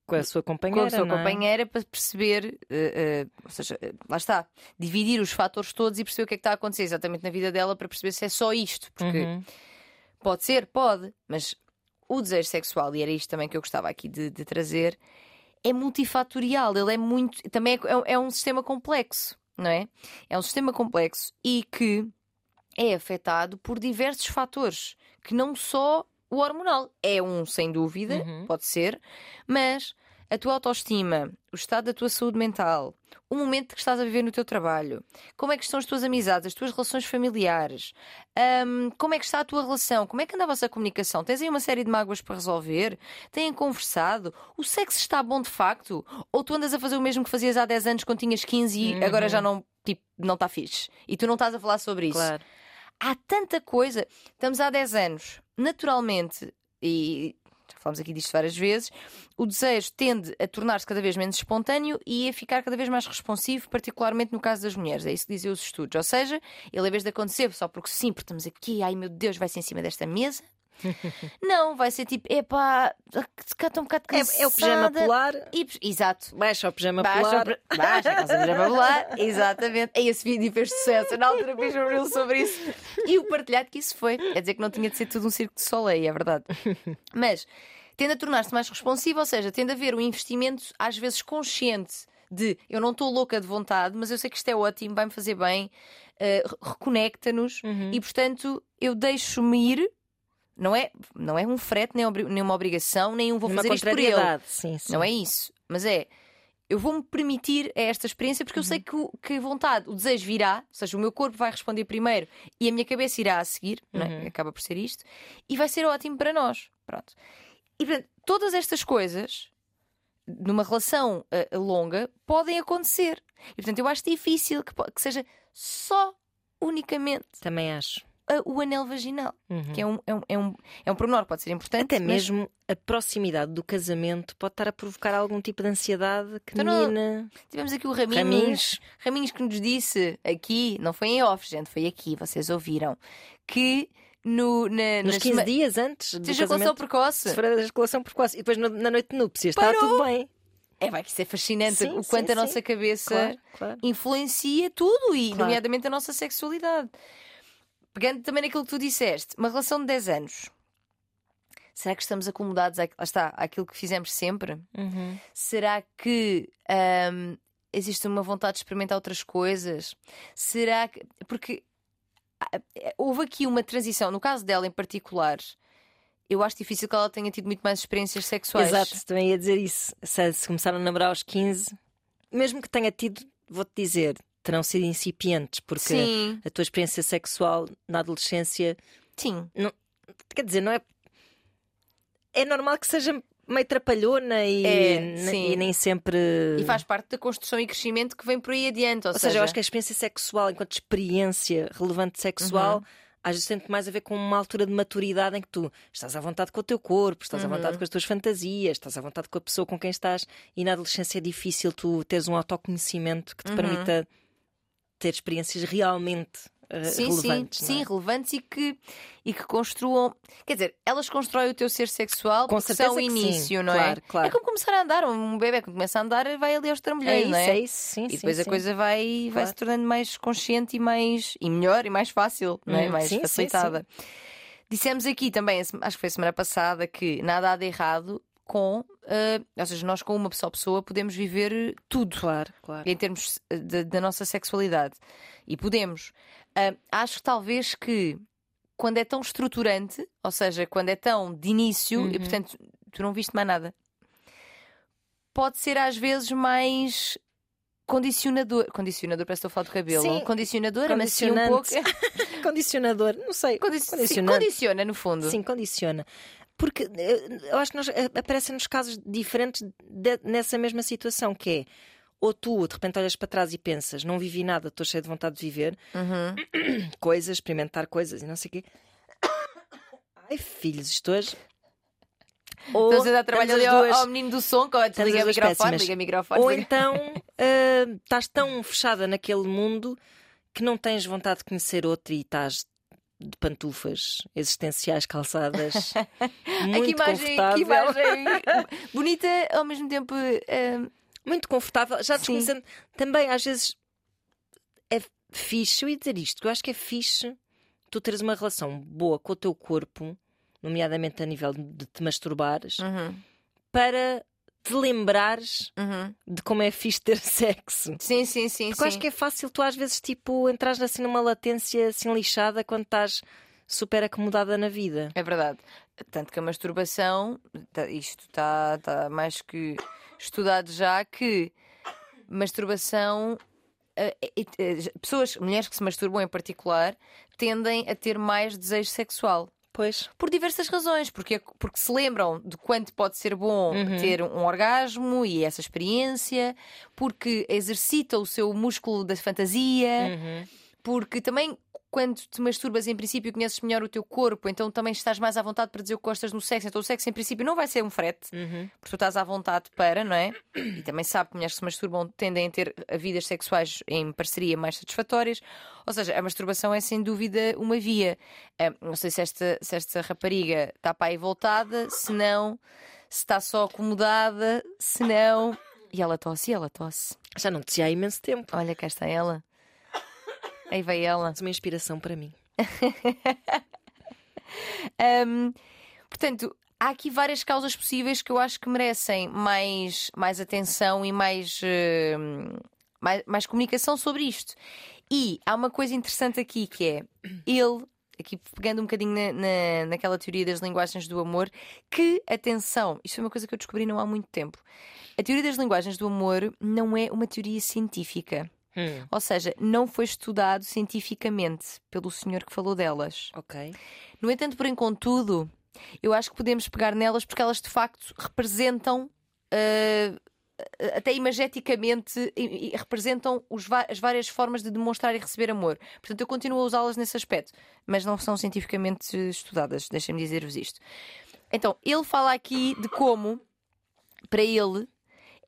Com a sua com companheira. a sua é? companheira para perceber, eh, eh, ou seja, eh, lá está, dividir os fatores todos e perceber o que é que está a acontecer exatamente na vida dela para perceber se é só isto. Porque Uhum. Pode ser, pode, mas o desejo sexual, e era isto também que eu gostava aqui de, de trazer, é multifatorial. Ele é muito. Também é, é um sistema complexo, não é? É um sistema complexo e que é afetado por diversos fatores, que não só o hormonal. É um, sem dúvida, Uhum. pode ser, mas a tua autoestima, o estado da tua saúde mental, o momento que estás a viver no teu trabalho, como é que estão as tuas amizades, as tuas relações familiares, hum, como é que está a tua relação, como é que anda a vossa comunicação? Tens aí uma série de mágoas para resolver? Têm conversado? O sexo está bom de facto? Ou tu andas a fazer o mesmo que fazias há 10 anos quando tinhas 15 e agora já não, tipo, não está fixe? E tu não estás a falar sobre isso? Claro. há tanta coisa. Estamos há 10 anos, naturalmente, e já falámos aqui disto várias vezes, o desejo tende a tornar-se cada vez menos espontâneo e a ficar cada vez mais responsivo, particularmente no caso das mulheres. É isso que dizem os estudos. Ou seja, ele, em vez de acontecer só porque sim, porque estamos aqui, ai meu Deus, vai ser em cima desta mesa. [LAUGHS] não, vai ser tipo, epá, se cá estou um bocado cansada. É, é o pijama polar. E, exato. Baixa o pijama Baixa, polar. o baixa a calça pijama [LAUGHS] polar, exatamente. E esse vídeo fez sucesso. Na altura fiz um reel sobre isso. E o partilhado que isso foi. Quer dizer que não tinha de ser tudo um circo de soleil, é verdade. Mas tende a tornar-se mais responsivo, ou seja, tende a haver um investimento, às vezes consciente, de eu não estou louca de vontade, mas eu sei que isto é ótimo, vai-me fazer bem, re- reconecta-nos e, portanto, eu deixo-me ir. Não é, não é um frete, nem, obri- nem uma obrigação, nem um vou fazer isto por ele. Sim, sim. Não é isso. Mas é. eu vou-me permitir esta experiência porque eu sei que, que a vontade, o desejo virá, ou seja, o meu corpo vai responder primeiro e a minha cabeça irá a seguir, é? acaba por ser isto, e vai ser ótimo para nós. Pronto. E portanto, todas estas coisas numa relação uh, longa podem acontecer. E portanto, eu acho difícil que, que seja só unicamente. Também acho. O anel vaginal, uhum. que é um, é, um, é, um, é um pormenor, pode ser importante. Até mas... mesmo a proximidade do casamento pode estar a provocar algum tipo de ansiedade que então, menina. Tivemos aqui o Raminhos, Raminhos. Raminhos que nos disse aqui, não foi em off, gente, foi aqui, vocês ouviram, que no, na, nos 15 dias antes de ejaculação precoce. Se for a ejaculação precoce e depois na noite de núpcias, está tudo bem. É, vai que isso é fascinante sim, o quanto sim, a nossa sim. cabeça claro, claro. influencia tudo e, claro. nomeadamente, a nossa sexualidade. Pegando também naquilo que tu disseste, uma relação de 10 anos. Será que estamos acomodados a, está, àquilo que fizemos sempre? Uhum. Será que um, existe uma vontade de experimentar outras coisas? Será que. Porque houve aqui uma transição, no caso dela em particular, eu acho difícil que ela tenha tido muito mais experiências sexuais. Exato, também ia dizer isso. Se, se começaram a namorar aos 15, mesmo que tenha tido, vou-te dizer, terão sido incipientes, porque Sim. a tua experiência sexual na adolescência. Sim. Não, quer dizer, não é. É normal que seja meio trapalhona e, é, e, nem sempre. E faz parte da construção e crescimento que vem por aí adiante. Ou, ou seja, eu acho que a experiência sexual, enquanto experiência relevante sexual. Uhum. Às vezes tem mais a ver com uma altura de maturidade em que tu estás à vontade com o teu corpo, estás uhum. à vontade com as tuas fantasias, estás à vontade com a pessoa com quem estás, e na adolescência é difícil tu teres um autoconhecimento que te uhum. permita ter experiências realmente uh, sim, relevantes. Sim, sim, relevantes e que, e que construam. Quer dizer, elas constroem o teu ser sexual Com porque são o início, sim, não claro, é? Claro. É como começar a andar. Um bebê que começa a andar vai ali aos trambolhões, é não é? É isso, sim, e depois a coisa vai, claro. vai se tornando mais consciente e mais e melhor e mais fácil, não é? Hum, mais facilitada. Dissemos aqui também, acho que foi semana passada, que nada há de errado com, uh, ou seja, nós com uma só pessoa podemos viver tudo. Claro, claro. Em termos da nossa sexualidade. E podemos. Uh, acho talvez que quando é tão estruturante, ou seja, quando é tão de início, uhum. e portanto tu não viste mais nada, pode ser às vezes mais condicionador. Condicionador, parece que estou a falar do cabelo. Sim, condicionador, amacia um pouco. [LAUGHS] condicionador, não sei. Condiciona, no fundo. Sim, condiciona. Porque eh, eu acho que nós, eh, aparecem-nos casos diferentes de, nessa mesma situação, que é ou tu de repente olhas para trás e pensas, não vivi nada, estou cheio de vontade de viver uhum. [COUGHS] coisas, experimentar coisas e não sei o quê. [COUGHS] Ai, filhos, isto hoje. Ou Estás a dar trabalho ali ao, ao, menino do som, que liga o microfone, liga microfone. Ou então uh, [LAUGHS] estás tão fechada naquele mundo que não tens vontade de conhecer outro e estás de pantufas existenciais calçadas. [LAUGHS] muito que imagem, confortável. Que imagem [LAUGHS] bonita, ao mesmo tempo. Uh, muito confortável, já desconhecendo. Também, às vezes, é fixe, eu ia dizer isto, eu acho que é fixe tu teres uma relação boa com o teu corpo, nomeadamente a nível de te masturbares, uhum. para te lembrares uhum. de como é fixe ter [LAUGHS] sexo. Sim, sim, sim. Porque sim. acho que é fácil tu às vezes tipo entras assim numa latência assim lixada quando estás super acomodada na vida. É verdade. Tanto que a masturbação, tá, isto está tá mais que estudado já que masturbação. Uh, pessoas, mulheres que se masturbam em particular, tendem a ter mais desejo sexual. Pois. Por diversas razões. Porque, porque se lembram de quanto pode ser bom uhum. ter um orgasmo e essa experiência, porque exercita o seu músculo da fantasia, uhum. Porque também quando te masturbas, em princípio, conheces melhor o teu corpo, então também estás mais à vontade para dizer o que gostas no sexo. Então o sexo, em princípio, não vai ser um frete, uhum. porque tu estás à vontade para, não é? E também sabe que mulheres que se masturbam tendem a ter vidas sexuais em parceria mais satisfatórias. Ou seja, a masturbação é sem dúvida uma via. Ah, não sei se esta, se esta rapariga está para aí voltada, se não, se está só acomodada, se não. E ela tosse, e ela tosse. Já não te há imenso tempo. Olha, cá está ela. Aí veio ela. Uma inspiração para mim. [LAUGHS] um, portanto, há aqui várias causas possíveis que eu acho que merecem mais, mais atenção e mais, uh, mais, mais comunicação sobre isto. E há uma coisa interessante aqui que é ele aqui pegando um bocadinho na, na, naquela teoria das linguagens do amor, que, atenção, isto foi uma coisa que eu descobri não há muito tempo. A teoria das linguagens do amor não é uma teoria científica. Hum, Ou seja, não foi estudado cientificamente pelo senhor que falou delas. ok. No entanto, porém, contudo, eu acho que podemos pegar nelas porque elas de facto representam. ah, até imageticamente representam as várias formas de demonstrar e receber amor. Portanto, eu continuo a usá-las nesse aspecto, mas não são cientificamente estudadas, deixem-me dizer-vos isto. Então, ele fala aqui de como, para ele,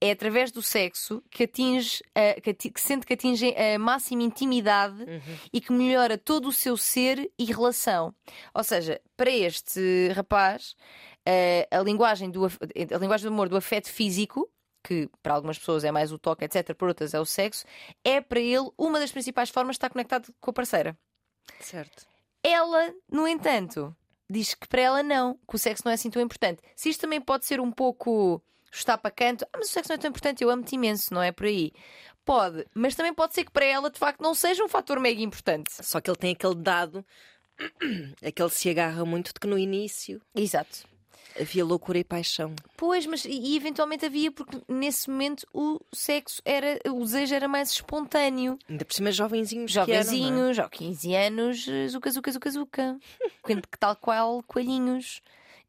é através do sexo que atinge, a- que, ati- que sente que atinge a máxima intimidade e que melhora todo o seu ser e relação. Ou seja, para este rapaz, eh, a, linguagem do, a linguagem do amor do afeto físico, que para algumas pessoas é mais o toque, etc., para outras é o sexo, é para ele uma das principais formas de estar conectado com a parceira. Certo. Ela, no entanto, diz que para ela não, que o sexo não é assim tão importante. Se isto também pode ser um pouco está para canto, ah, mas o sexo não é tão importante, eu amo-te imenso, não é por aí. Pode, mas também pode ser que para ela de facto não seja um fator mega importante. Só que ele tem aquele dado, [CLEARS THROAT] aquele se agarra muito de que no início Exato. havia loucura e paixão. Pois, mas e, eventualmente havia, porque nesse momento o sexo era, o desejo era mais espontâneo. Ainda por cima, jovenzinhos. é? Jovenzinhos, ao 15 anos, zuca, zuca, zuca, zuca. [LAUGHS] Tal qual coelhinhos.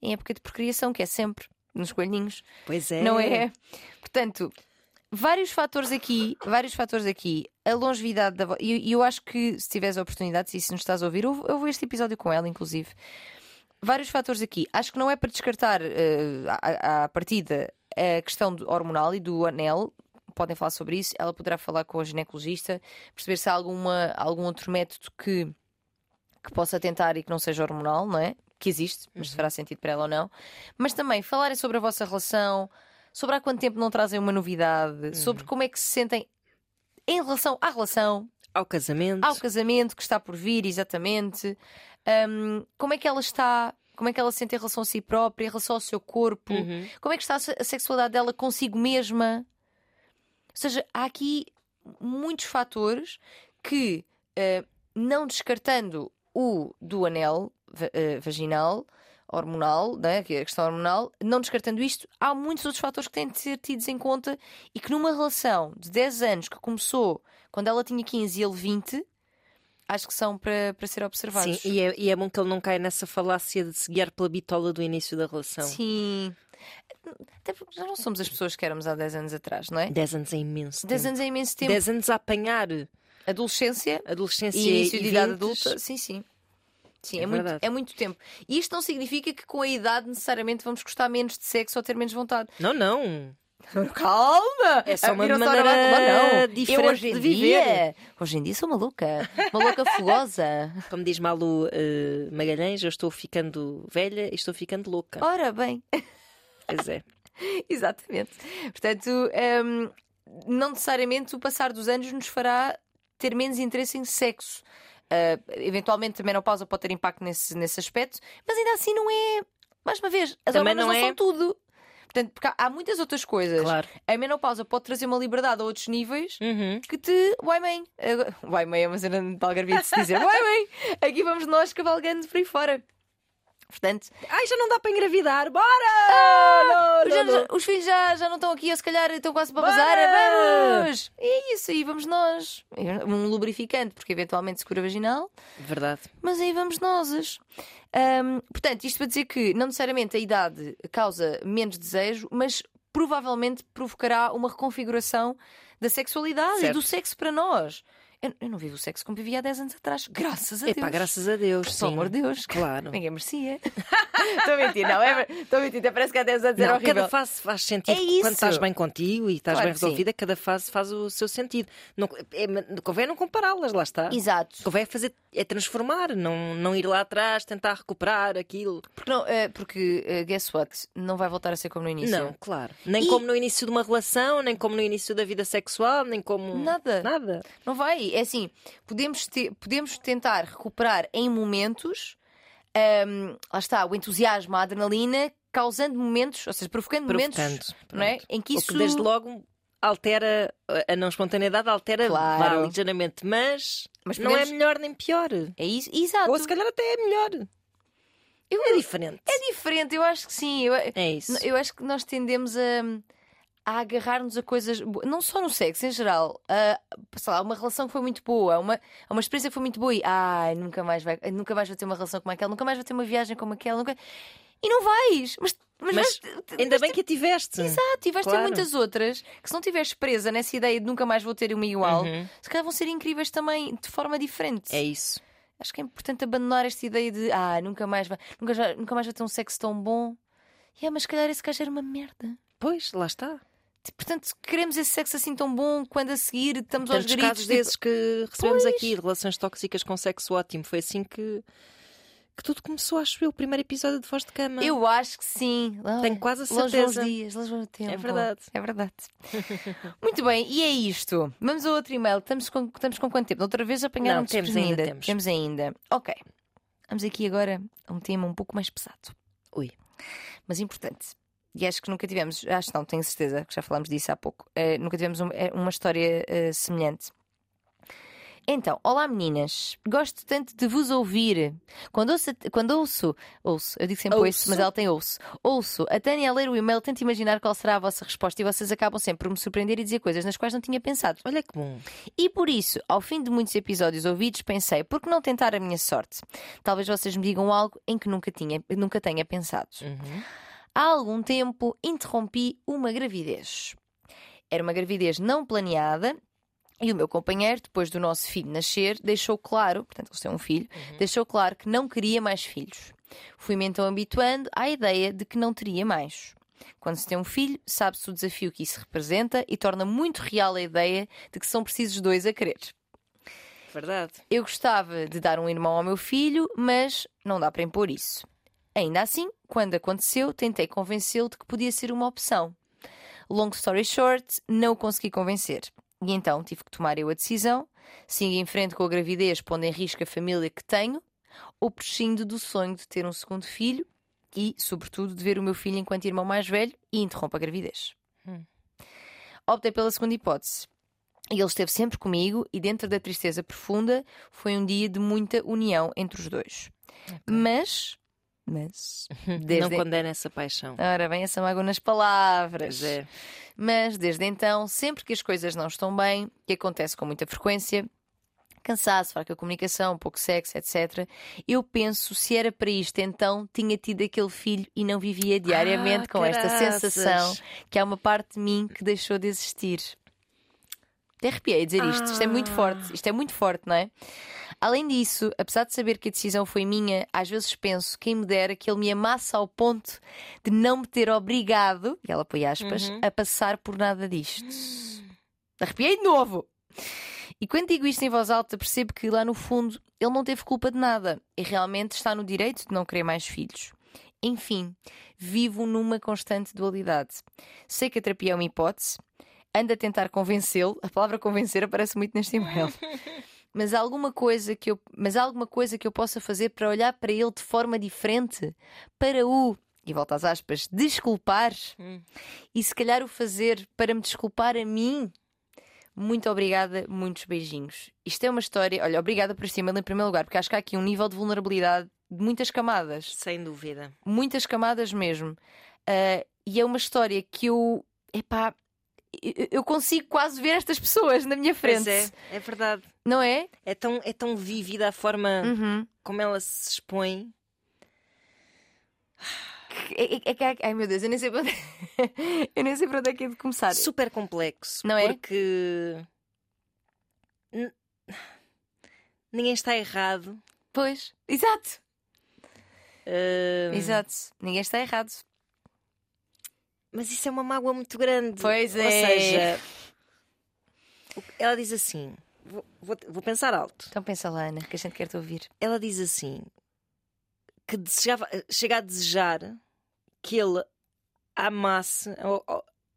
Em época de procriação, que é sempre nos coelhinhos. Pois é. Não é? Portanto, vários fatores aqui, vários fatores aqui. A longevidade da voz. E eu acho que se tiveres a oportunidade, se isso nos estás a ouvir, eu eu vou este episódio com ela, inclusive. Vários fatores aqui. Acho que não é para descartar eh, à, à partida a questão hormonal e do anel. Podem falar sobre isso. Ela poderá falar com a ginecologista, perceber se há alguma, algum outro método que, que possa tentar e que não seja hormonal, não é? Que existe, mas se fará sentido para ela ou não. Mas também falarem sobre a vossa relação, sobre há quanto tempo não trazem uma novidade, sobre como é que se sentem em relação à relação, Ao casamento. ao casamento que está por vir, exatamente. Hum, como é que ela está, como é que ela se sente em relação a si própria, em relação ao seu corpo, Uhum. como é que está a se- a sexualidade dela consigo mesma. Ou seja, há aqui muitos fatores que, eh, não descartando o do anel vaginal, hormonal, né, que é a questão hormonal, não descartando isto, há muitos outros fatores que têm de ser tidos em conta e que numa relação de 10 anos que começou quando ela tinha 15 e ele 20, acho que são para, para ser observados. Sim, e é, e é bom que ele não caia nessa falácia de se guiar pela bitola do início da relação. Sim. Até porque já não somos as pessoas que éramos há 10 anos atrás, não é? 10 anos é imenso. 10 tempo. anos é imenso tempo. 10 anos a apanhar Adolescência adolescência e início de idade 20s. adulta. Sim, sim. Sim, É é, muito, é muito tempo. E isto não significa que com a idade necessariamente vamos gostar menos de sexo ou ter menos vontade. Não, não. Calma! É só uma maneira agora, não. Eu diferente hoje em de dia, viver. Hoje em dia sou maluca. Uma louca fogosa. [LAUGHS] Como diz Malu eh, Magalhães, eu estou ficando velha e estou ficando louca. Ora bem. Pois é. [LAUGHS] Exatamente. Portanto, hum, não necessariamente o passar dos anos nos fará ter menos interesse em sexo. Uh, eventualmente a menopausa pode ter impacto nesse, nesse aspecto, mas ainda assim não é. Mais uma vez, as Também hormonas não não, é- são tudo. Portanto, porque há- muitas outras coisas. Claro. A menopausa pode trazer uma liberdade a outros níveis Uhum. que te. Uai, mãe. Uai, mãe é uma cena de algarvia de se dizer. [LAUGHS] Uai, mãe. Aqui vamos nós cavalgando por aí fora. Portanto, Ai, já não dá para engravidar. Bora! Ah, Não, já- não, não. já- os filhos já, já não estão aqui, ou se calhar estão quase para Bora! bazar. Vamos! E é isso, aí vamos nós. Um lubrificante, porque eventualmente se cura vaginal, Verdade. mas aí vamos nós. Ahm, portanto, isto para dizer que não necessariamente a idade causa menos desejo, mas provavelmente provocará uma reconfiguração da sexualidade e Certo. do sexo para nós. Eu, eu não vivo o sexo como vivia há 10 anos atrás, graças a Epá, Deus. graças a Deus. Pelo amor de Deus. Claro. Ninguém merecia. [LAUGHS] Estou a mentir, não. é- Estou a mentir, parece que há 10 anos era Não, horrível. cada fase faz sentido É isso. quando estás bem contigo e estás Claro bem resolvida, cada fase faz o seu sentido. Não, é, convém não compará-las, lá está. Exato. Convém é fazer, é transformar, não, não ir lá atrás, tentar recuperar aquilo. Porque, não, eh, porque eh, guess what? Não vai voltar a ser como no início. Não, claro. Nem E- como no início de uma relação, nem como no início da vida sexual, nem como. Nada. Nada. Não vai. É assim, podemos, ter- podemos tentar recuperar em momentos, ahm, lá está, o entusiasmo, a adrenalina, causando momentos, ou seja, provocando, momentos Provocando. não é? em que O isso. que desde logo altera a não espontaneidade, altera Claro. vá, ligeiramente, mas Mas Não podemos- é melhor nem pior. É isso, exato. Ou se calhar até é melhor. Eu- É diferente. É diferente, eu acho que sim. Eu, É isso. eu acho que nós tendemos a, a agarrar-nos a coisas, não só no sexo, em geral. A, sei lá, uma relação que foi muito boa, uma, uma experiência que foi muito boa e ai, nunca mais vai, nunca mais vou ter uma relação como aquela, nunca mais vou ter uma viagem como aquela, nunca... e não vais. Mas, mas, Mas vais- Ainda bem ter- que a tiveste. Exato, e vais ter Claro. muitas outras que se não estiveres presa nessa ideia de nunca mais vou ter uma igual, Uhum. se calhar vão ser incríveis também de forma diferente. É isso. Acho que é importante abandonar esta ideia de ah, nunca mais vai, nunca, nunca mais vai ter um sexo tão bom. E é, mas se calhar esse gajo era uma merda. Pois, lá está. Portanto, queremos esse sexo assim tão bom quando a seguir estamos aos Tantos gritos. casos tipo, desses que recebemos Pois. aqui, relações tóxicas com sexo ótimo. Foi assim que, que tudo começou, acho eu. O primeiro episódio de Voz de Cama. Eu acho que sim. Tenho quase a Longe certeza. dias, longe o tempo. É verdade. É verdade. [LAUGHS] Muito bem, e é isto. Vamos a outro e-mail. Estamos com, estamos com quanto tempo? Outra vez apanharam Não, temos ainda, desprevenida. temos. ainda. Ok. Vamos aqui agora a um tema um pouco mais pesado. Ui. Mas importante. E acho que nunca tivemos, acho não, tenho certeza que já falámos disso há pouco. eh, nunca tivemos um- eh, uma história eh, semelhante. Então, olá meninas, gosto tanto de vos ouvir. Quando ouço, quando ouço, ouço, eu digo sempre ouço, Ouço. mas ela tem ouço. Ouço a Tânia a ler o e-mail, tento imaginar qual será a vossa resposta e vocês acabam sempre por me surpreender e dizer coisas nas quais não tinha pensado. Olha que bom. E por isso, ao fim de muitos episódios ouvidos, pensei, por que não tentar a minha sorte? Talvez vocês me digam algo em que nunca, tinha, nunca tenha pensado. Uhum. Há algum tempo interrompi uma gravidez. Era uma gravidez não planeada e o meu companheiro, depois do nosso filho nascer, deixou claro, portanto, eles têm um filho, deixou claro que não queria mais filhos. Fui-me então habituando à ideia de que não teria mais. Quando se tem um filho, sabe-se o desafio que isso representa e torna muito real a ideia de que são precisos dois a querer. Verdade. Eu gostava de dar um irmão ao meu filho, mas não dá para impor isso. Ainda assim, quando aconteceu, tentei convencê-lo de que podia ser uma opção. Long story short, não o consegui convencer. E então tive que tomar eu a decisão: sigo em frente com a gravidez, pondo em risco a família que tenho, ou prescindo do sonho de ter um segundo filho e, sobretudo, de ver o meu filho enquanto irmão mais velho e interrompo a gravidez. Hum. Optei pela segunda hipótese. E ele esteve sempre comigo, e dentro da tristeza profunda, foi um dia de muita união entre os dois. Mas, mas, [LAUGHS] Não desde. condena essa paixão. Ora, bem essa mágoa nas palavras. Pois é. Mas desde então, sempre que as coisas não estão bem, que acontece com muita frequência, cansaço, fraca comunicação, pouco sexo, etc., eu penso se era para isto, então tinha tido aquele filho e não vivia diariamente Ah, com esta caraças. sensação que há uma parte de mim que deixou de existir. Até arrepiei a dizer isto. Isto é muito Ah. forte. Isto é muito forte, não é? Além disso, apesar de saber que a decisão foi minha, às vezes penso quem me dera que ele me amasse ao ponto de não me ter obrigado, e ela põe aspas, Uhum. a passar por nada disto. Arrepiei de novo! E quando digo isto em voz alta, percebo que lá no fundo ele não teve culpa de nada e realmente está no direito de não querer mais filhos. Enfim, vivo numa constante dualidade. Sei que a terapia é uma hipótese, ando a tentar convencê-lo, a palavra convencer aparece muito neste e-mail. [LAUGHS] Mas há alguma coisa que eu, mas alguma coisa que eu possa fazer para olhar para ele de forma diferente, para o e volta às aspas, desculpar Hum. e se calhar o fazer para me desculpar a mim. Muito obrigada, muitos beijinhos. Isto é uma história. Olha, obrigada por este e-mail em primeiro lugar, porque acho que há aqui um nível de vulnerabilidade de muitas camadas Sem dúvida. muitas camadas mesmo. Ah, e é uma história que eu, epá, eu- consigo quase ver estas pessoas na minha frente, Pois é, é verdade. não é? É tão, é tão vívida a forma Uhum. como ela se expõe. É, é- é ai meu Deus, eu nem sei para onde, [LAUGHS] eu nem sei para onde é que é de começar. Super complexo. Não é? Porque. Ninguém está errado. Pois, exato, Ah, exato. Ninguém está errado. Mas isso é uma mágoa muito grande. Pois Ou é. seja, o- ela diz assim: vou, vou- vou pensar alto. Então pensa lá, Ana, que a gente quer te ouvir. Ela diz assim: que desejava, chega a desejar que ele a amasse ao-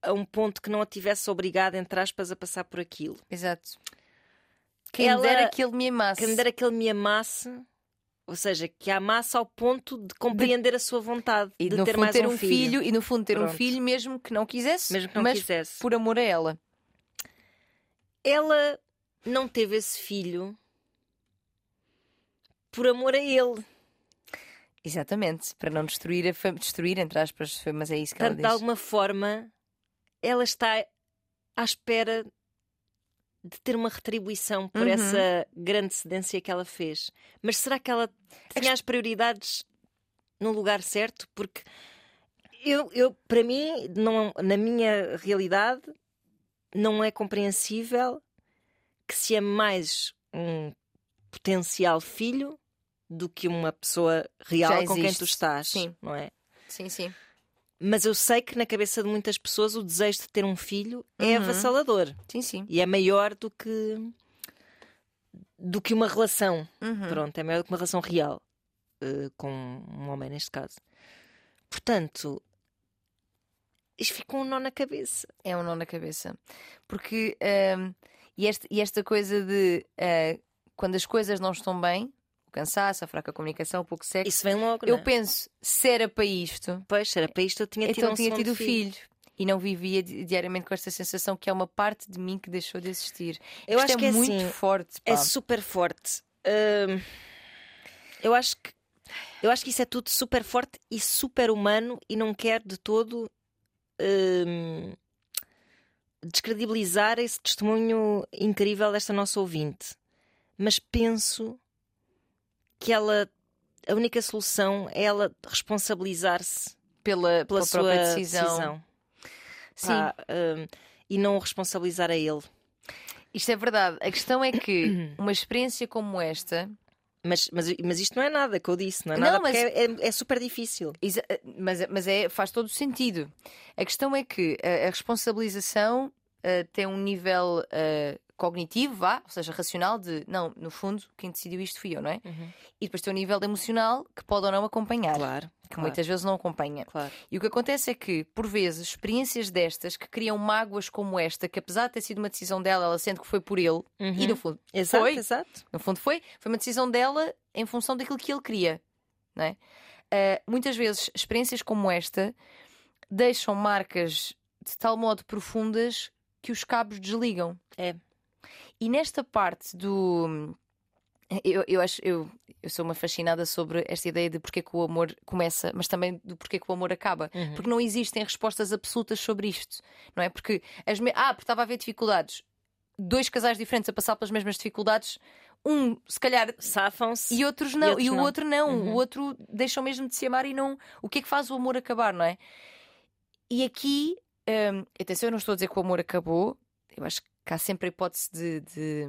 a um ponto que não a tivesse obrigado, entre aspas, a passar por aquilo. Exato. Quem Ela- me dera que ele me amasse. Que me dera que ele me amasse, ou seja, que a amasse ao ponto de compreender a sua vontade E de ter mais ter um, um filho. e no fundo ter um Pronto. filho mesmo que não quisesse, mesmo que não mas quisesse. por amor a ela. Ela não teve esse filho por amor a ele. Exatamente, para não destruir a destruir, entre aspas, mas é isso que Portanto, ela de diz. alguma forma, ela está à espera de ter uma retribuição por Uhum. essa grande cedência que ela fez. Mas será que ela tinha as prioridades no lugar certo? Porque eu, eu para mim, não, na minha realidade, não é compreensível que se ame mais um potencial filho do que uma pessoa real com quem tu estás, Sim. não é? Sim, sim. Mas eu sei que na cabeça de muitas pessoas o desejo de ter um filho é Uhum. avassalador Sim, sim. e é maior do que do que uma relação. Uhum. Pronto, é maior do que uma relação real eh, com um homem neste caso. Portanto, isto ficou um nó na cabeça. É um nó na cabeça. Porque ahm, e, este- e esta coisa de ah, quando as coisas não estão bem, o cansaço, a fraca comunicação, o pouco sexo, Isso vem logo. eu não é? penso, se era para isto, Pois, se era para isto, eu tinha tido então um tinha tido o filho. E não vivia di- diariamente com esta sensação que é uma parte de mim que deixou de existir. Eu Isto acho é que é muito assim, forte. Pá. É super forte. Hum, eu acho que eu acho que isso é tudo super forte e super humano e não quero de todo hum, descredibilizar esse testemunho incrível desta nossa ouvinte. Mas penso que ela a única solução é ela responsabilizar-se pela, pela pela sua própria decisão. decisão. Sim, hum, e não o responsabilizar a ele. isto é verdade. A questão é que [CLEARS THROAT] uma experiência como esta Mas, mas, mas isto não é nada que eu disse, não é Não, nada mas- porque é, é- é super difícil. Exa- Mas, mas é, faz todo o sentido. A questão é que a, a responsabilização ah, tem um nível ah, cognitivo, vá, ou seja, racional, de não, no fundo, quem decidiu isto fui eu, não é? E depois tem um nível emocional que pode ou não acompanhar, Claro, que claro, muitas vezes não acompanha. claro. E o que acontece é que, por vezes, experiências destas que criam mágoas como esta, que apesar de ter sido uma decisão dela, ela sente que foi por ele, e no fundo Exato, foi, exato. no fundo foi, foi uma decisão dela em função daquilo que ele queria. Não é? Ah, muitas vezes experiências como esta deixam marcas de tal modo profundas que os cabos desligam. É. E nesta parte do. Eu, eu acho, eu, eu sou uma fascinada sobre esta ideia de porque é que o amor começa, mas também do porquê que o amor acaba. Uhum. Porque não existem respostas absolutas sobre isto, não é? Porque as me... ah, porque estava a haver dificuldades. Dois casais diferentes a passar pelas mesmas dificuldades, um se calhar Safam-se. e outros não, e, outros o não. outro não. Uhum. O outro deixam mesmo de se amar e não. O que é que faz o amor acabar, não é? E aqui, hum, atenção, eu não estou a dizer que o amor acabou, eu acho que há sempre a hipótese de, de,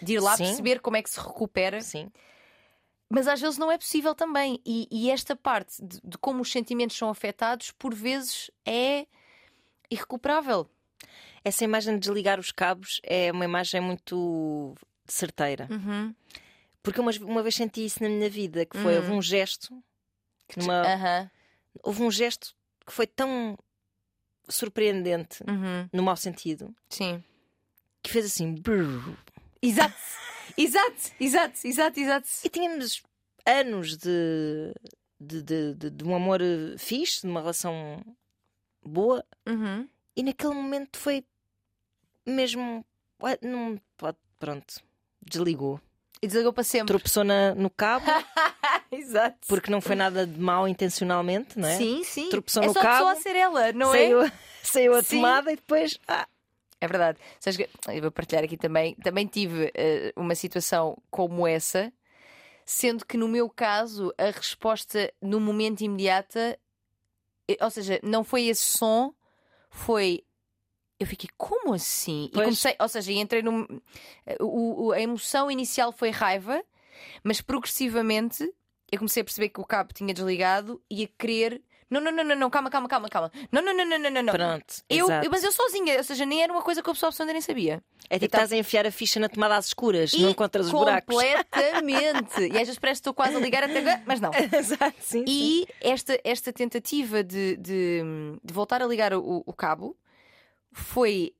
de ir lá Sim. perceber como é que se recupera, Sim. mas às vezes não é possível também. E, e esta parte de, de como os sentimentos são afetados, por vezes é irrecuperável. Essa imagem de desligar os cabos é uma imagem muito certeira. Uhum. Porque uma, uma vez senti isso na minha vida, que foi, Hum. houve um gesto, numa, Aham. houve um gesto que foi tão surpreendente, Uhum. no mau sentido, Sim. Que fez assim. brrr. Exato, exato, exato, exato, exato. E tínhamos anos de, de, de, de- de um amor eh, fixe, de uma relação boa, Uhum. e naquele momento foi mesmo. Não, pronto, desligou. E desligou para sempre. Tropeçou na- no cabo, [LAUGHS] Exato. porque não foi nada de mal intencionalmente, não é? Sim, sim. Tropeçou é no só a pessoa cabo, a ser ela, não é? saiu, [LAUGHS] saiu a Sim. tomada e depois. Ah, É verdade. Sabes que- eu vou partilhar aqui também. Também tive eh, uma situação como essa, sendo que no meu caso a resposta no momento imediata, eh, ou seja, não foi esse som, foi. Eu fiquei, como assim? E comecei, ou seja, entrei num. O, o- a emoção inicial foi raiva, mas progressivamente eu comecei a perceber que o cabo tinha desligado e a querer. Não, não, não, não, não, calma, calma, calma, calma. Não, não, não, não, não, não, pronto. Eu, exato. eu- mas eu sozinha, ou seja, nem era uma coisa que a pessoa absolutamente nem sabia. É tipo, tava- estás a enfiar a ficha na tomada às escuras, não encontras os buracos. Completamente. [LAUGHS] e às vezes parece que estou quase a ligar até agora, mas não. [LAUGHS] Exato, sim. sim. E esta, esta tentativa de, de, de voltar a ligar o, o cabo foi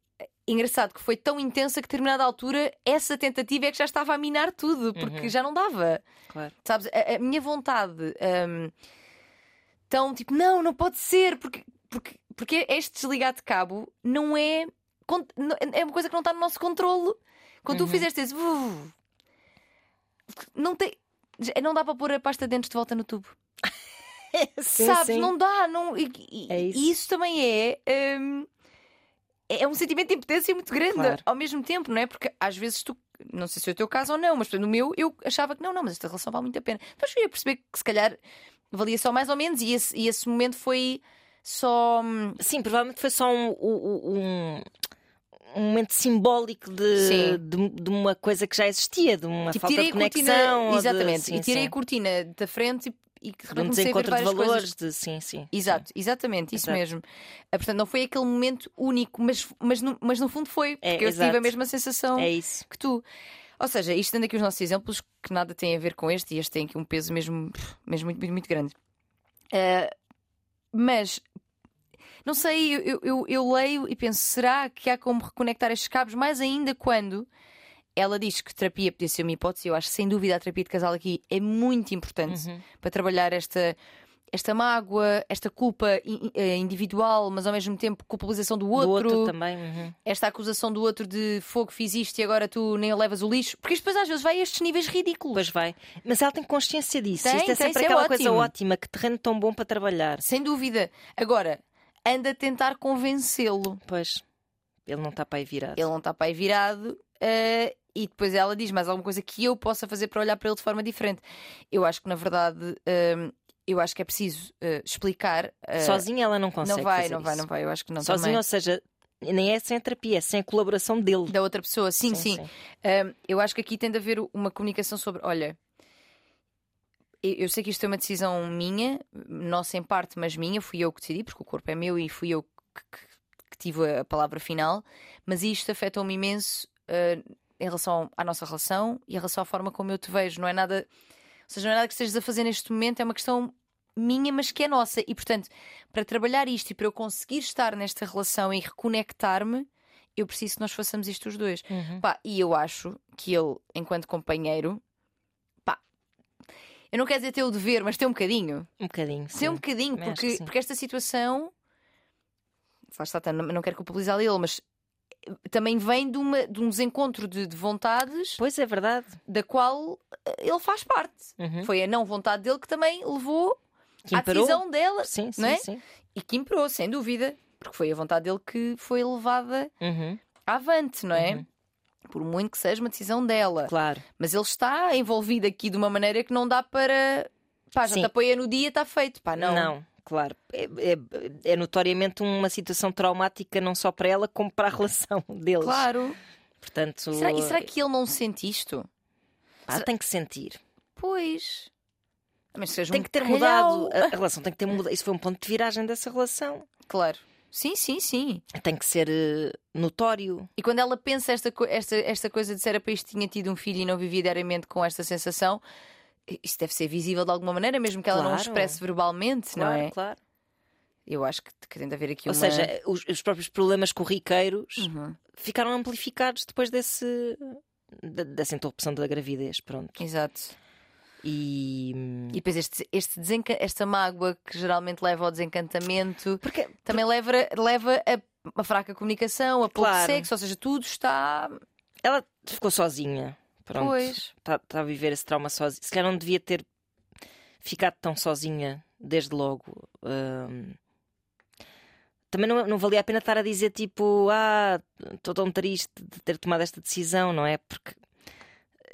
engraçado que foi tão intensa que a determinada altura essa tentativa é que já estava a minar tudo, porque Uhum. já não dava. Claro. Sabes, a, a minha vontade hum, tão tipo, não, não pode ser, porque, porque, porque este desligar de cabo não é. não- É uma coisa que não está no nosso controlo. Quando Uhum. tu fizeste esse. Não tem. não dá para pôr a pasta de dentes de volta no tubo. [LAUGHS] Sim, Sabes? sim. Não dá. Não, e, É isso. e isso também é. hum, é um sentimento de impotência muito grande Claro. ao mesmo tempo, não é? Porque às vezes tu. Não sei se é o teu caso ou não, mas no meu eu achava que não, não, mas esta relação vale muito a pena. Depois fui a perceber que se calhar valia só mais ou menos e esse, e esse momento foi só. hum, Sim, provavelmente foi só um, um, um- momento simbólico de, Sim. de, de uma coisa que já existia, de uma Tipo, falta de a cortina. conexão. ou de- Exatamente. sim, e tirei sim. a cortina da frente e, e de de repente um desencontro de valores. coisas. De, sim, sim. Exato, exatamente, isso Exato. mesmo. Ah, portanto, não foi aquele momento único, mas, mas, no, mas no fundo foi, porque É, eu tive exato. a mesma sensação É isso. que tu. Ou seja, isto dando aqui os nossos exemplos que nada têm a ver com este, e este tem aqui um peso mesmo, mesmo muito, muito, muito grande. Ah, mas não sei, eu, eu, eu leio e penso: será que há como reconectar estes cabos? Mais ainda quando ela diz que terapia podia ser uma hipótese, eu acho que sem dúvida a terapia de casal aqui é muito importante Uhum. para trabalhar esta. Esta mágoa, esta culpa eh, individual, mas ao mesmo tempo culpabilização do outro, Do outro também. uhum. esta acusação do outro de fogo fiz isto e agora tu nem levas o lixo, porque isto depois às vezes vai a estes níveis ridículos. Pois vai. Mas ela tem consciência disso. Tem, Isto é tem, sempre é aquela coisa ótimo. ótima, que terreno tão bom para trabalhar. Sem dúvida. Agora, anda a tentar convencê-lo. Pois, ele não está para aí virado. Ele não está para aí virado. eh, e depois ela diz mais alguma coisa que eu possa fazer para olhar para ele de forma diferente. Eu acho que, na verdade, eh, eu acho que é preciso eh, explicar. eh, Sozinha ela não consegue. não vai, não vai, isso. não vai. Eu acho que não Sozinha, também. ou seja, nem é sem a terapia, é sem a colaboração dele. Da outra pessoa, sim, sim. Um, eu acho que aqui tem de haver uma comunicação sobre, olha, eu, sei que isto é uma decisão minha, nossa em parte, mas minha, fui eu que decidi, porque o corpo é meu e fui eu que, que- que tive a palavra final, mas isto afetou-me imenso uh, em relação à nossa relação e em relação à forma como eu te vejo. Não é nada, seja, não é nada que estejas a fazer neste momento, é uma questão minha, mas que é nossa. E portanto, para trabalhar isto e para eu conseguir estar nesta relação e reconectar-me, eu preciso que nós façamos isto os dois. Uhum. Pá, e eu acho que ele, enquanto companheiro, pá, eu não quero dizer ter o dever, mas tem um bocadinho. Um bocadinho. Um sim. bocadinho, Também acho porque, porque esta situação. Lá está, tá, não, não quero culpabilizar ele, mas também vem de, uma, de um desencontro de, de vontades Pois é verdade. da qual eh, ele faz parte. Uhum. Foi a não vontade dele que também levou Que à decisão dela Sim, sim, não é? sim. e que imperou, sem dúvida, porque foi a vontade dele que foi levada Uhum. avante, não é? Uhum. Por muito que seja uma decisão dela. Claro. Mas ele está envolvido aqui de uma maneira que não dá para. Pá, já Sim. te apoia no dia, está feito. Pá, não. Claro. É, é- é notoriamente uma situação traumática não só para ela, como para a relação [LAUGHS] deles. Claro. Portanto, Será, e será que ele não sente isto? pá, tem que sentir. Pois. Mas Tem um que ter mudado. A a [LAUGHS] relação tem que ter mudado. Isso foi um ponto de viragem dessa relação. Claro. Sim, sim, sim. Tem que ser eh, notório. E quando ela pensa esta, esta, esta coisa de ser a país tinha tido um filho e não vivia diariamente com esta sensação, isso deve ser visível de alguma maneira, mesmo que ela não o Claro. expresse verbalmente, Claro, não é? claro. Eu acho que, que tem de haver aqui Ou uma. seja, os, os próprios problemas corriqueiros Uhum. ficaram amplificados depois desse de- dessa interrupção da gravidez, pronto. Exato. E E depois este, este desenca- esta mágoa que geralmente leva ao desencantamento porque também leva, leva a uma fraca comunicação, a pouco Claro. sexo, ou seja, tudo está. ela ficou sozinha. Pronto. Pois. Está tá a viver esse trauma sozinha. Se calhar não devia ter ficado tão sozinha desde logo. Hum, Também não, não valia a pena estar a dizer tipo, ah, estou tão triste de ter tomado esta decisão, não é? Porque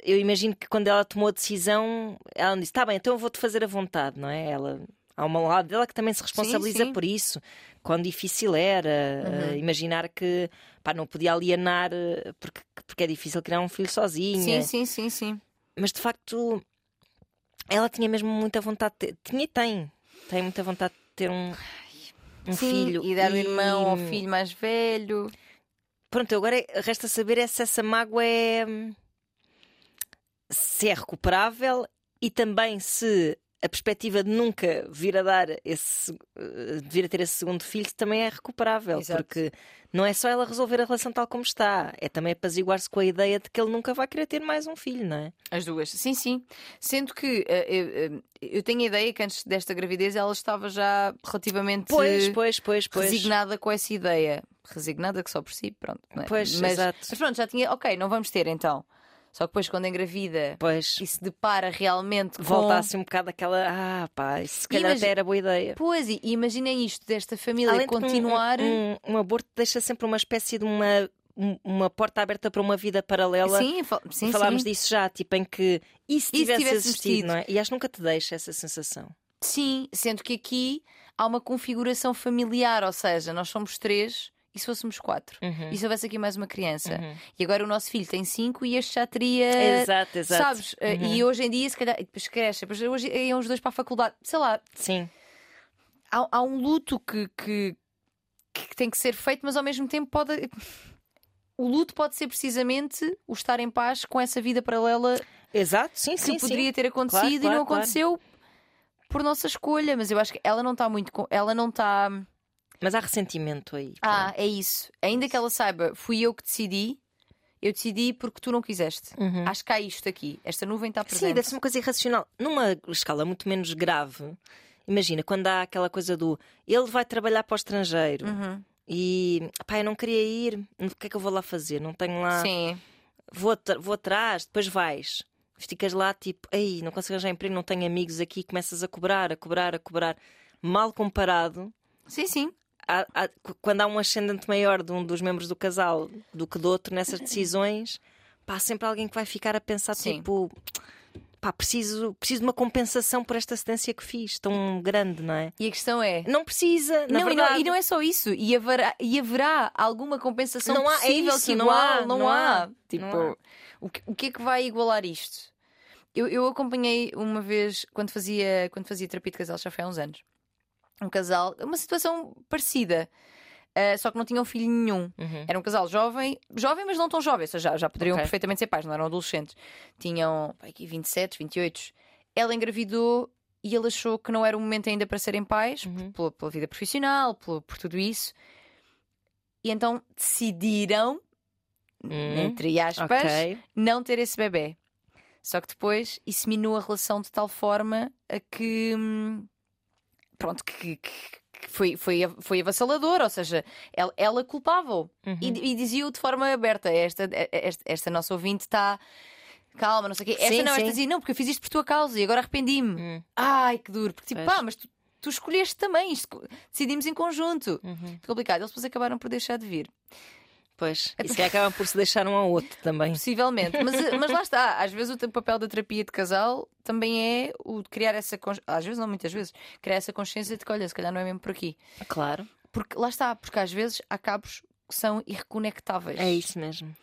eu imagino que quando ela tomou a decisão, ela não disse, tá bem, então eu vou-te fazer a vontade, não é? Ela, há uma lado dela que também se responsabiliza sim. por isso. Quão difícil era Uhum. eh, imaginar que pá, não podia alienar eh, porque, porque é difícil criar um filho sozinha. Sim, sim, sim, sim. Mas de facto, ela tinha mesmo muita vontade de ter. Tinha e tem. Tem muita vontade de ter um, um Sim, filho. E dar o irmão ao filho mais velho. Pronto, agora resta saber é se essa mágoa é. hum, se é recuperável e também se a perspectiva de nunca vir a dar esse. eh, vir a ter esse segundo filho também é recuperável. Exato. Porque não é só ela resolver a relação tal como está, é também apaziguar-se com a ideia de que ele nunca vai querer ter mais um filho, não é? As duas, sim, sim. Sendo que eh, eu, eu tenho a ideia que antes desta gravidez ela estava já relativamente Pois, pois, pois, pois. resignada com essa ideia. Resignada que só por si, pronto. é? Pois, mas, exato. mas pronto, já tinha, ok, não vamos ter então. Só que depois, quando engravida Pois. e se depara realmente com. Volta assim um bocado aquela. Ah, pá, isso se calhar até era boa ideia. Pois, e imaginem isto desta família Além um- continuar. Um, um, um aborto deixa sempre uma espécie de uma, um- uma porta aberta para uma vida paralela. Sim, sim, Falámos sim. disso já, tipo, em que se se tivesse, tivesse existido, existido? não é? E acho que nunca te deixa essa sensação. Sim, sendo que aqui há uma configuração familiar, ou seja, nós somos três e se fôssemos quatro? Uhum. E se houvesse aqui mais uma criança? Uhum. E agora o nosso filho tem cinco e este já teria. Exato, exato. Sabes? Eh, Uhum. E hoje em dia, se calhar, depois cresce, depois hoje iam os dois para a faculdade, sei lá, Sim, há, há um luto que, que, que tem que ser feito, mas ao mesmo tempo pode. O luto pode ser precisamente o estar em paz com essa vida paralela exato, sim, que sim. poderia sim. ter acontecido Claro, e claro, não claro. aconteceu por nossa escolha. Mas eu acho que ela não está muito. Ela não está. Mas há ressentimento aí. Ah, é isso. Ainda que ela saiba, fui eu que decidi. Eu decidi porque tu não quiseste. Uhum. Acho que há isto aqui. Esta nuvem está presente. Sim, deve ser uma coisa irracional. Numa escala muito menos grave, imagina, quando há aquela coisa do ele vai trabalhar para o estrangeiro Uhum. e pá, eu não queria ir, o que é que eu vou lá fazer? Não tenho lá. Sim. Vou, vou atrás, depois vais. Ficas lá tipo, ei, não consigo arranjar emprego, não tenho amigos aqui, começas a cobrar, a cobrar, a cobrar. Mal comparado, Sim, sim. Há- há- qu- quando há um ascendente maior de um dos membros do casal do que do outro nessas decisões, pá, há sempre alguém que vai ficar a pensar Sim. tipo, pá, preciso, preciso de uma compensação por esta cedência que fiz, tão grande, não é? E a questão é. Não precisa, não, e verdade. não, e não é só isso. E haverá, e haverá alguma compensação Não há- é possível isso, que não igual? há, não, não há. há, Tipo, não há. O, que, o que é que vai igualar isto? Eu, eu acompanhei uma vez, quando fazia, quando fazia terapia de casal, já foi há uns anos, um casal, uma situação parecida. ah, só que não tinham filho nenhum. Uhum. Era um casal jovem, jovem, mas não tão jovem, ou seja, já, já poderiam Ok. perfeitamente ser pais, não eram adolescentes. Tinham aqui 27, 28. Ela engravidou e ele achou que não era o momento ainda para serem pais, Uhum. pela, pela vida profissional, por, por tudo isso. E então decidiram, Hum, entre aspas, ok. não ter esse bebê. Só que depois isso minou a relação de tal forma a que. hum, Pronto, que, que- foi, foi, foi avassalador, ou seja, ela, ela culpava-o Uhum. e, e dizia-o de forma aberta: esta, esta, esta nossa ouvinte está. Calma, não sei o quê. Esta Sim, não, esta sim. dizia: não, porque eu fiz isto por tua causa e agora arrependi-me. Hum, Ai, que duro. Porque tipo, Pois. pá, mas tu, tu escolheste também, isto, decidimos em conjunto. uhum. Complicado. Eles depois acabaram por deixar de vir. Pois, e se calhar acabam por se deixar um ao outro também. Possivelmente. Mas, mas lá está. Às vezes o papel da terapia de casal também é o de criar essa consciência. Às vezes, não muitas vezes. Criar essa consciência de que, olha, se calhar não é mesmo por aqui. Claro, Porque lá está. Porque às vezes há cabos que são irreconectáveis. é isso mesmo.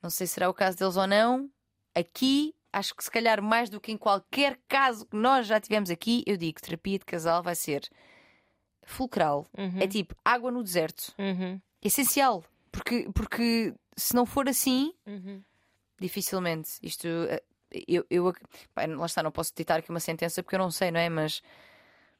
Não sei se será o caso deles ou não. Aqui, acho que se calhar mais do que em qualquer caso que nós já tivemos aqui, eu digo: terapia de casal vai ser fulcral. Uhum. É tipo água no deserto. Uhum. Essencial. Porque, porque se não for assim, Uhum. dificilmente. Isto. eh, Eu, eu, pá, lá está, não posso ditar aqui uma sentença porque eu não sei, não é? Mas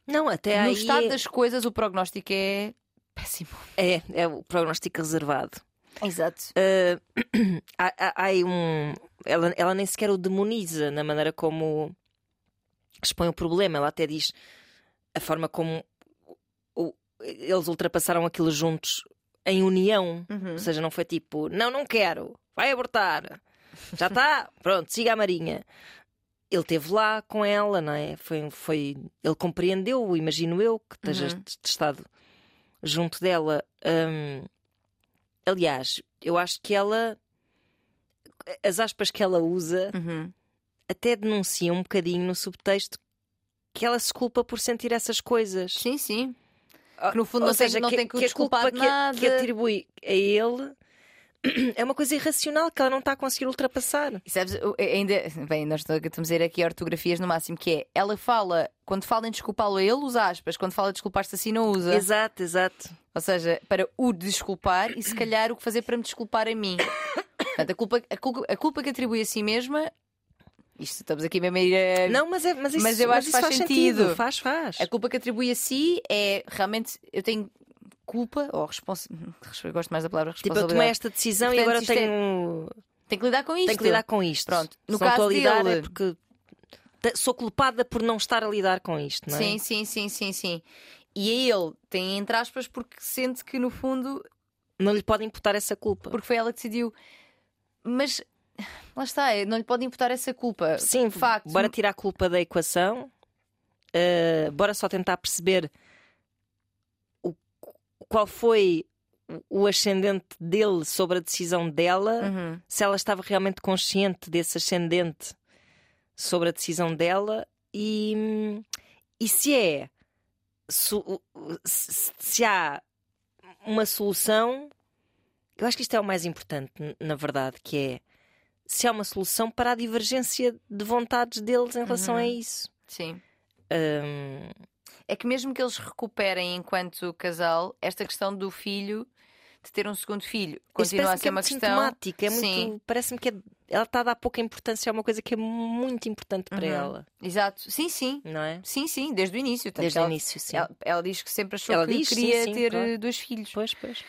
Não, até no aí estado é, das coisas, o prognóstico é péssimo. é, é o prognóstico reservado. Exato. Uh, [CLEARS THROAT] há, há- há um. Ela, ela nem sequer o demoniza na maneira como expõe o problema. Ela até diz a forma como o- eles ultrapassaram aquilo juntos em união. Uhum. Ou seja, não foi tipo, não, não quero, vai abortar. Já está, [LAUGHS] pronto, siga a Marinha. Ele esteve lá com ela, não é? Foi, foi, ele compreendeu, imagino eu, que estejas Uhum. estado junto dela. Hum, aliás, eu acho que ela, as aspas que ela usa, Uhum. até denunciam um bocadinho no subtexto que ela se culpa por sentir essas coisas. Sim, sim. Ah, Que no fundo Ou não tem- seja, não tem que o a desculpar culpa de que, nada. que atribui a ele [CLEARS THROAT] é uma coisa irracional que ela não está a conseguir ultrapassar. E sabes, o- ainda, bem, nós estamos a ir aqui ortografias no máximo, que é ela fala, quando fala em desculpá-lo a ele, usa aspas, quando fala de desculpar-se assim, não usa. Exato, exato. Ou seja, para o desculpar e se calhar o que fazer para me desculpar a mim. [COUGHS] Portanto, a culpa, a culpa, a culpa que atribui a si mesma. Isto estamos aqui mesmo a ir a... Não, mas, é, mas, isso, Mas eu acho que faz sentido. Faz, faz. A culpa que atribui a si é realmente. Eu tenho culpa, ou responsabilidade. Gosto mais da palavra Tipo, eu responsabilidade. tomei esta decisão e Portanto, agora isto é- tenho, Tenho que lidar com isto. tenho que lidar com isto. Pronto, no Se caso lidar dele- é porque sou culpada por não estar a lidar com isto, não é? Sim, sim, sim, sim, sim. E a ele tem entre aspas porque sente que no fundo Não lhe podem imputar essa culpa. porque foi ela que decidiu. Mas lá está, não lhe pode imputar essa culpa. Sim, de facto. bora tirar a culpa da equação, uh, bora só tentar perceber o, qual foi o ascendente dele sobre a decisão dela, Uhum. se ela estava realmente consciente desse ascendente sobre a decisão dela e, e se é se, se há uma solução. Eu acho que isto é o mais importante, na verdade, que é se há uma solução para a divergência de vontades deles em relação a isso. Sim. Hum, É que mesmo que eles recuperem enquanto casal, esta questão do filho, de ter um segundo filho, continua a ser que é uma questão. sintomático, é Sim. muito. Parece-me que é- ela está a dar pouca importância a uma coisa que é muito importante para Uhum. ela, Exato. Sim, sim. não é? Sim, sim, desde o início. Tanto Desde que o ela, início, sim. Ela, ela diz que sempre achou Ela que diz, sim, queria sim, ter claro. eh, dois filhos. Pois, pois.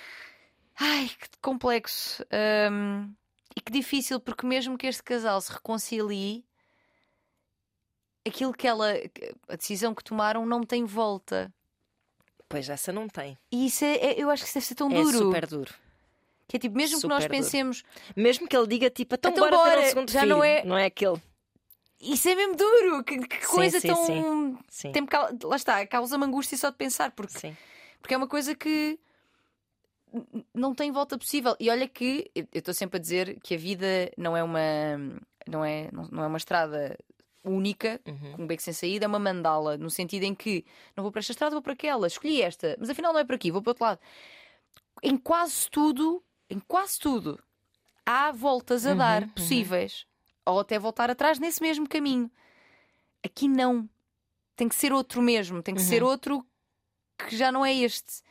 Ai, que complexo. Hum, e que difícil, porque mesmo que este casal se reconcilie, aquilo que ela. a decisão que tomaram não tem volta. Pois essa não tem. E isso é, é- eu acho que isso deve ser tão É duro. super duro. Que é tipo, mesmo que nós super duro. pensemos, Mesmo que ele diga tipo, então, Então bora, bora, segundo já filho. não é- Não é aquele. isso é mesmo duro. Que, que Sim, coisa sim, tão. sim. Tem, lá está, causa-me angústia só de pensar, porque. Porque é uma coisa que não tem volta possível. E olha que eu estou sempre a dizer que a vida não é uma não é, não, não é uma estrada única, Uhum. com um beco sem saída, é uma mandala, no sentido em que não vou para esta estrada, vou para aquela, escolhi esta, mas afinal não é para aqui, vou para o outro lado. Em quase tudo, em quase tudo, há voltas a Uhum, dar uhum. possíveis. Ou até voltar atrás nesse mesmo caminho. Aqui não. Tem que ser outro mesmo, tem que Uhum. ser outro que já não é este.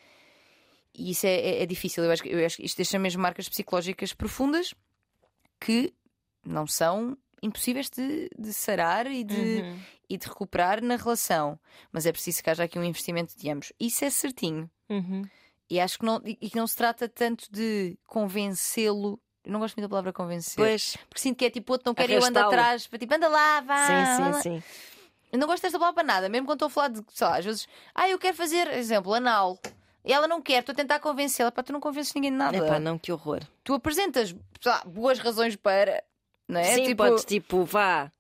E isso é, é- é difícil. Eu acho, que- eu acho que isto deixa mesmo marcas psicológicas profundas que não são impossíveis de, de sarar e de, Uhum. e de recuperar na relação. Mas é preciso que haja aqui um investimento de ambos. Isso é certinho. Uhum. E acho que não, e que não se trata tanto de convencê-lo. Eu não gosto muito da palavra convencer. Pois, Porque sinto que é tipo, outro não quer eu ando atrás, para tipo, anda lá, vá. sim, sim, lá. sim. Eu não gosto desta palavra para nada, mesmo quando estou a falar de, sei lá, às vezes, ah, eu quero fazer, exemplo, anal. E ela não quer, estou a tentar convencê-la, pá, tu não convences ninguém de nada. Epá, não, que horror. Tu apresentas boas razões para, não é? Sim, tipo, podes tipo, vá.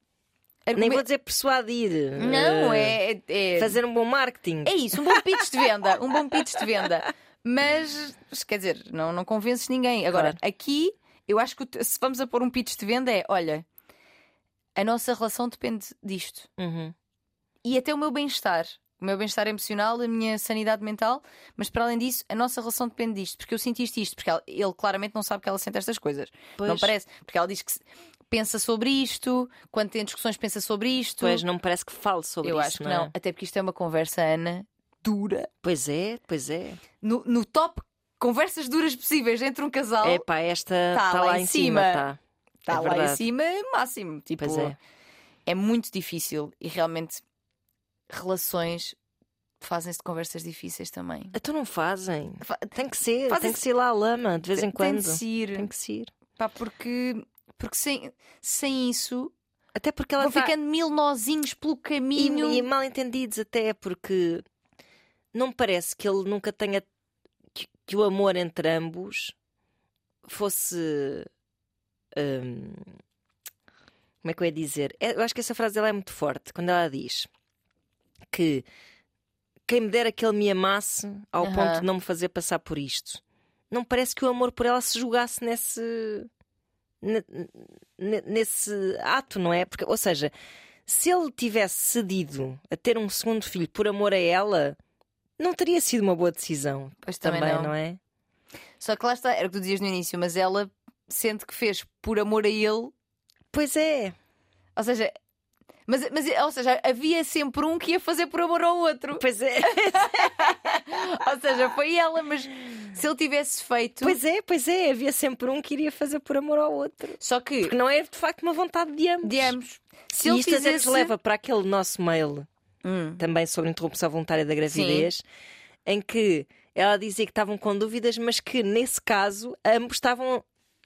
Nem vou dizer persuadir. Não, eh, é, é, Fazer um bom marketing. é isso, um bom pitch de venda, [LAUGHS] um bom pitch de venda. Mas, quer dizer, não, não convences ninguém. Agora, Claro. aqui, eu acho que se vamos a pôr um pitch de venda é, olha, a nossa relação depende disto. Uhum. e até o meu bem-estar. O meu bem-estar emocional, a minha sanidade mental, mas para além disso, a nossa relação depende disto, porque eu sinto isto, isto, porque ela- ele claramente não sabe que ela sente estas coisas. Não Pois. parece, porque ela diz que pensa sobre isto, quando tem discussões, pensa sobre isto. Pois não me parece que fale sobre eu isso. acho que não. não. é? Até porque isto é uma conversa, Ana, dura. Pois é, pois é. No, no top conversas duras possíveis entre um casal, Epá, esta Tá está lá lá em em cima. cima. tá. está é lá em verdade. cima, máximo. Tipo, Pois é. é muito difícil e realmente relações fazem-se de conversas difíceis também. Então não fazem. Fa- Tem que ser, Fazem- tem que ser lá a lama, de vez em quando. Tem de se ir. Tem que ser. Pá, porque, porque sem, sem isso Até porque ela vão tá... ficando mil nozinhos pelo caminho. E, e mal entendidos até, porque não parece que ele nunca tenha que, que o amor entre ambos fosse hum, como é que eu ia dizer? É, Eu acho que essa frase dela é muito forte quando ela diz que quem me dera que ele me amasse ao Aham. ponto de não me fazer passar por isto. Não parece que o amor por ela se julgasse nesse ne- ne- nesse ato, não é? Porque, ou seja, se ele tivesse cedido a ter um segundo filho por amor a ela, não teria sido uma boa decisão. Pois também, Também, não. não é? Só que lá está, era o que tu dizias no início, mas ela sente que fez por amor a ele. Pois é. Ou seja, mas, mas ou seja, havia sempre um que ia fazer por amor ao outro. Pois é. [LAUGHS] Ou seja, foi ela, mas se ele tivesse feito. Pois é, pois é. Havia sempre um que iria fazer por amor ao outro. Só que, Porque não é de facto uma vontade de ambos. de ambos, se e ele isto até fizesse. nos leva para aquele nosso mail Hum. também sobre interrupção voluntária da gravidez, em que ela dizia que estavam com dúvidas, mas que nesse caso ambos estavam.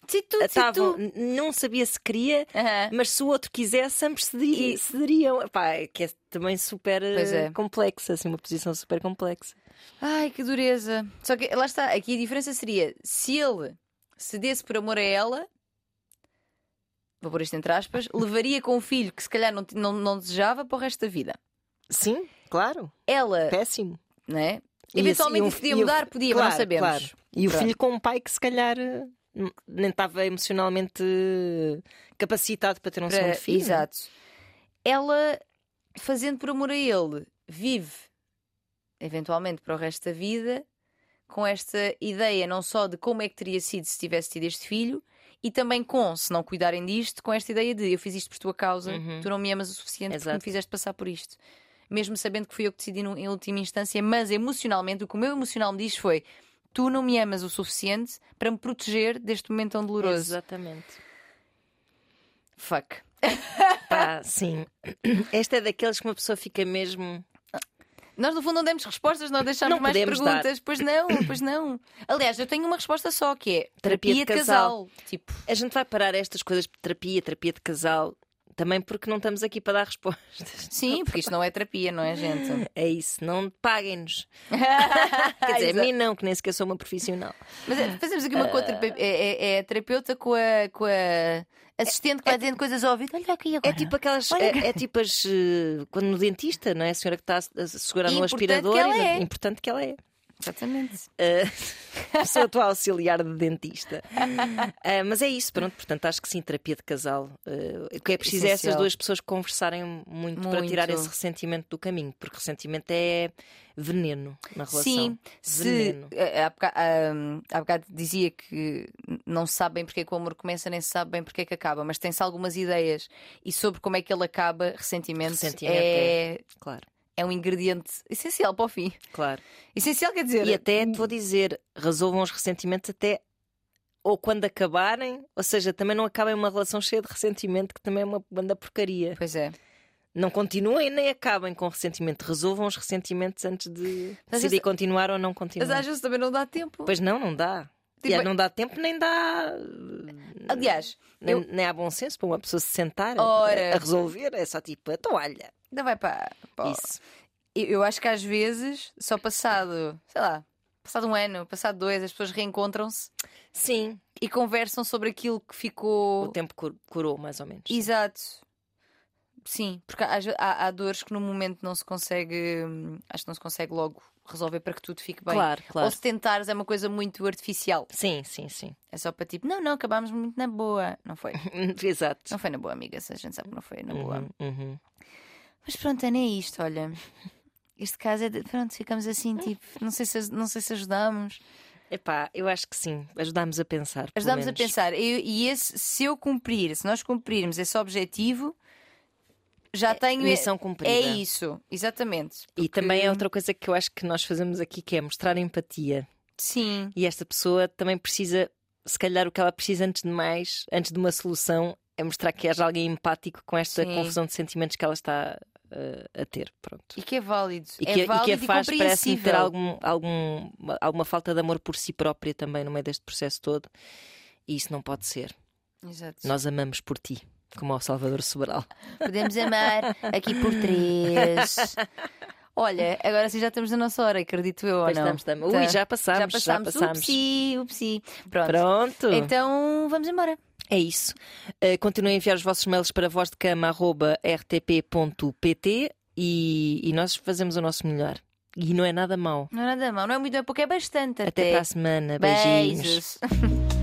Se tu, se não sabia se queria, mas se o outro quisesse, ambos cederi- cederiam. Epá, é que é também super eh, é. complexa, assim, uma posição super complexa. Ai, que dureza. Só que lá está, aqui a diferença seria se ele cedesse por amor a ela, vou pôr isto entre aspas, [LAUGHS] levaria com um filho que se calhar não, não, não desejava para o resto da vida. Sim, claro. Ela, Péssimo. não é? E Eventualmente assim, e o- podia o- mudar, podia, claro, mas não sabemos. claro. E o Pronto. filho com um pai que se calhar eh, nem estava emocionalmente capacitado para ter um Para- segundo filho. Exato. Ela, fazendo por amor a ele, vive eventualmente para o resto da vida com esta ideia não só de como é que teria sido se tivesse tido este filho, e também com, se não cuidarem disto, com esta ideia de eu fiz isto por tua causa, Uhum. tu não me amas o suficiente porque me Exato. fizeste passar por isto. Mesmo sabendo que fui eu que decidi no- em última instância, mas emocionalmente, o que o meu emocional me diz foi: tu não me amas o suficiente para me proteger deste momento tão doloroso. Exatamente. Fuck. [LAUGHS] Pá, sim. Esta é daqueles que uma pessoa fica mesmo. Nós, no fundo, não demos respostas, nós deixámos Não mais perguntas. Pois não, pois não. Aliás, eu tenho uma resposta só que é Terapia de casal. Tipo, A gente vai parar estas coisas de terapia, terapia de casal, também porque não estamos aqui para dar [LAUGHS] respostas. sim, porque isto não é terapia, não é, gente? É isso, não paguem-nos. [LAUGHS] Quer dizer, a mim não, que nem sequer sou uma profissional. Mas é, fazemos aqui uma contra. É, é, é a terapeuta com a, com a assistente que vai dizendo coisas ao ouvido. Olha aqui agora. É tipo aquelas. É, é tipo as. eh, Quando no dentista, não é? A senhora que está a segurar no aspirador. que ela é. Importante que ela é. Exatamente. Uh, sou a tua auxiliar de dentista. Uh, mas é isso, pronto. Portanto, acho que sim, terapia de casal. Uh, o que é preciso é essas duas pessoas conversarem muito, para Muito. tirar esse ressentimento do caminho, porque ressentimento é veneno na relação. Sim, se Veneno. eh, há bocado, há bocado dizia que não se sabe bem porque é que o amor começa, nem se sabe bem porque é que acaba, mas tem-se algumas ideias e sobre como é que ele acaba, ressentimento, Ressentimento é, Claro, é um ingrediente essencial para o fim. claro. Essencial quer dizer. E até te vou dizer, resolvam os ressentimentos até ou quando acabarem, ou seja, também não acabem uma relação cheia de ressentimento, que também é uma banda porcaria. Pois é. Não continuem nem acabem com ressentimento. Resolvam os ressentimentos antes de Mas decidir continuar ou não Mas continuar. às vezes também não dá tempo. Pois não, não dá. Tipo, Yeah, não dá tempo nem dá. Aliás, Nem, eu- nem há bom senso para uma pessoa se sentar Ora. a resolver. É só tipo, a toalha. Ainda vai para. para- Isso. Eu, eu acho que às vezes, só passado, sei lá, passado um ano, passado dois, as pessoas reencontram-se Sim, e conversam sobre aquilo que ficou. o tempo cur- curou, mais ou menos. Exato. Sim, porque ve- há, há dores que no momento não se consegue. hum, Acho que não se consegue logo resolver para que tudo fique bem. Claro, claro. Ou se tentares é uma coisa muito artificial. Sim, sim, sim. É só para tipo, não, não, acabámos muito na boa. Não foi. [LAUGHS] Exato. Não foi na boa, amiga. Se a gente sabe que não foi na boa. Uhum, uhum. Mas pronto, Ana, é isto, olha. Este caso é de... Pronto, ficamos assim, tipo, não sei se, não sei se ajudamos. Epá, eu acho que sim. Ajudámos a pensar. pelo Ajudamos a pensar. Eu- e esse, se eu cumprir, se nós cumprirmos esse objetivo, já tenho. Missão cumprida. É isso, exatamente. E Porque- também é outra coisa que eu acho que nós fazemos aqui, que é mostrar empatia. Sim, E esta pessoa também precisa, se calhar, o que ela precisa antes de mais, antes de uma solução, é mostrar que haja alguém empático com esta Sim. confusão de sentimentos que ela está uh, a ter. Pronto. e que é válido. E é que, e válido que e, a faz, parece-me ter algum, algum, alguma falta de amor por si própria também no meio deste processo todo. E isso não pode ser. Exato. Nós amamos por ti, como ao Salvador Sobral. [LAUGHS] Podemos amar aqui por três. [LAUGHS] Olha, agora sim já estamos na nossa hora, acredito eu ou Pois não? estamos, estamos. Tá. Ui, já passámos, Já passámos. já passámos. Upsi, upsi. Pronto. Pronto. Então vamos embora. É isso. Uh, continuem a enviar os vossos mails para vozdecama.rtp.pt e, e nós fazemos o nosso melhor. E não é nada mau. Não é nada mal, não é muito, é pouco, é bastante Até, até. para a semana. Beijinhos. Beijos. [LAUGHS]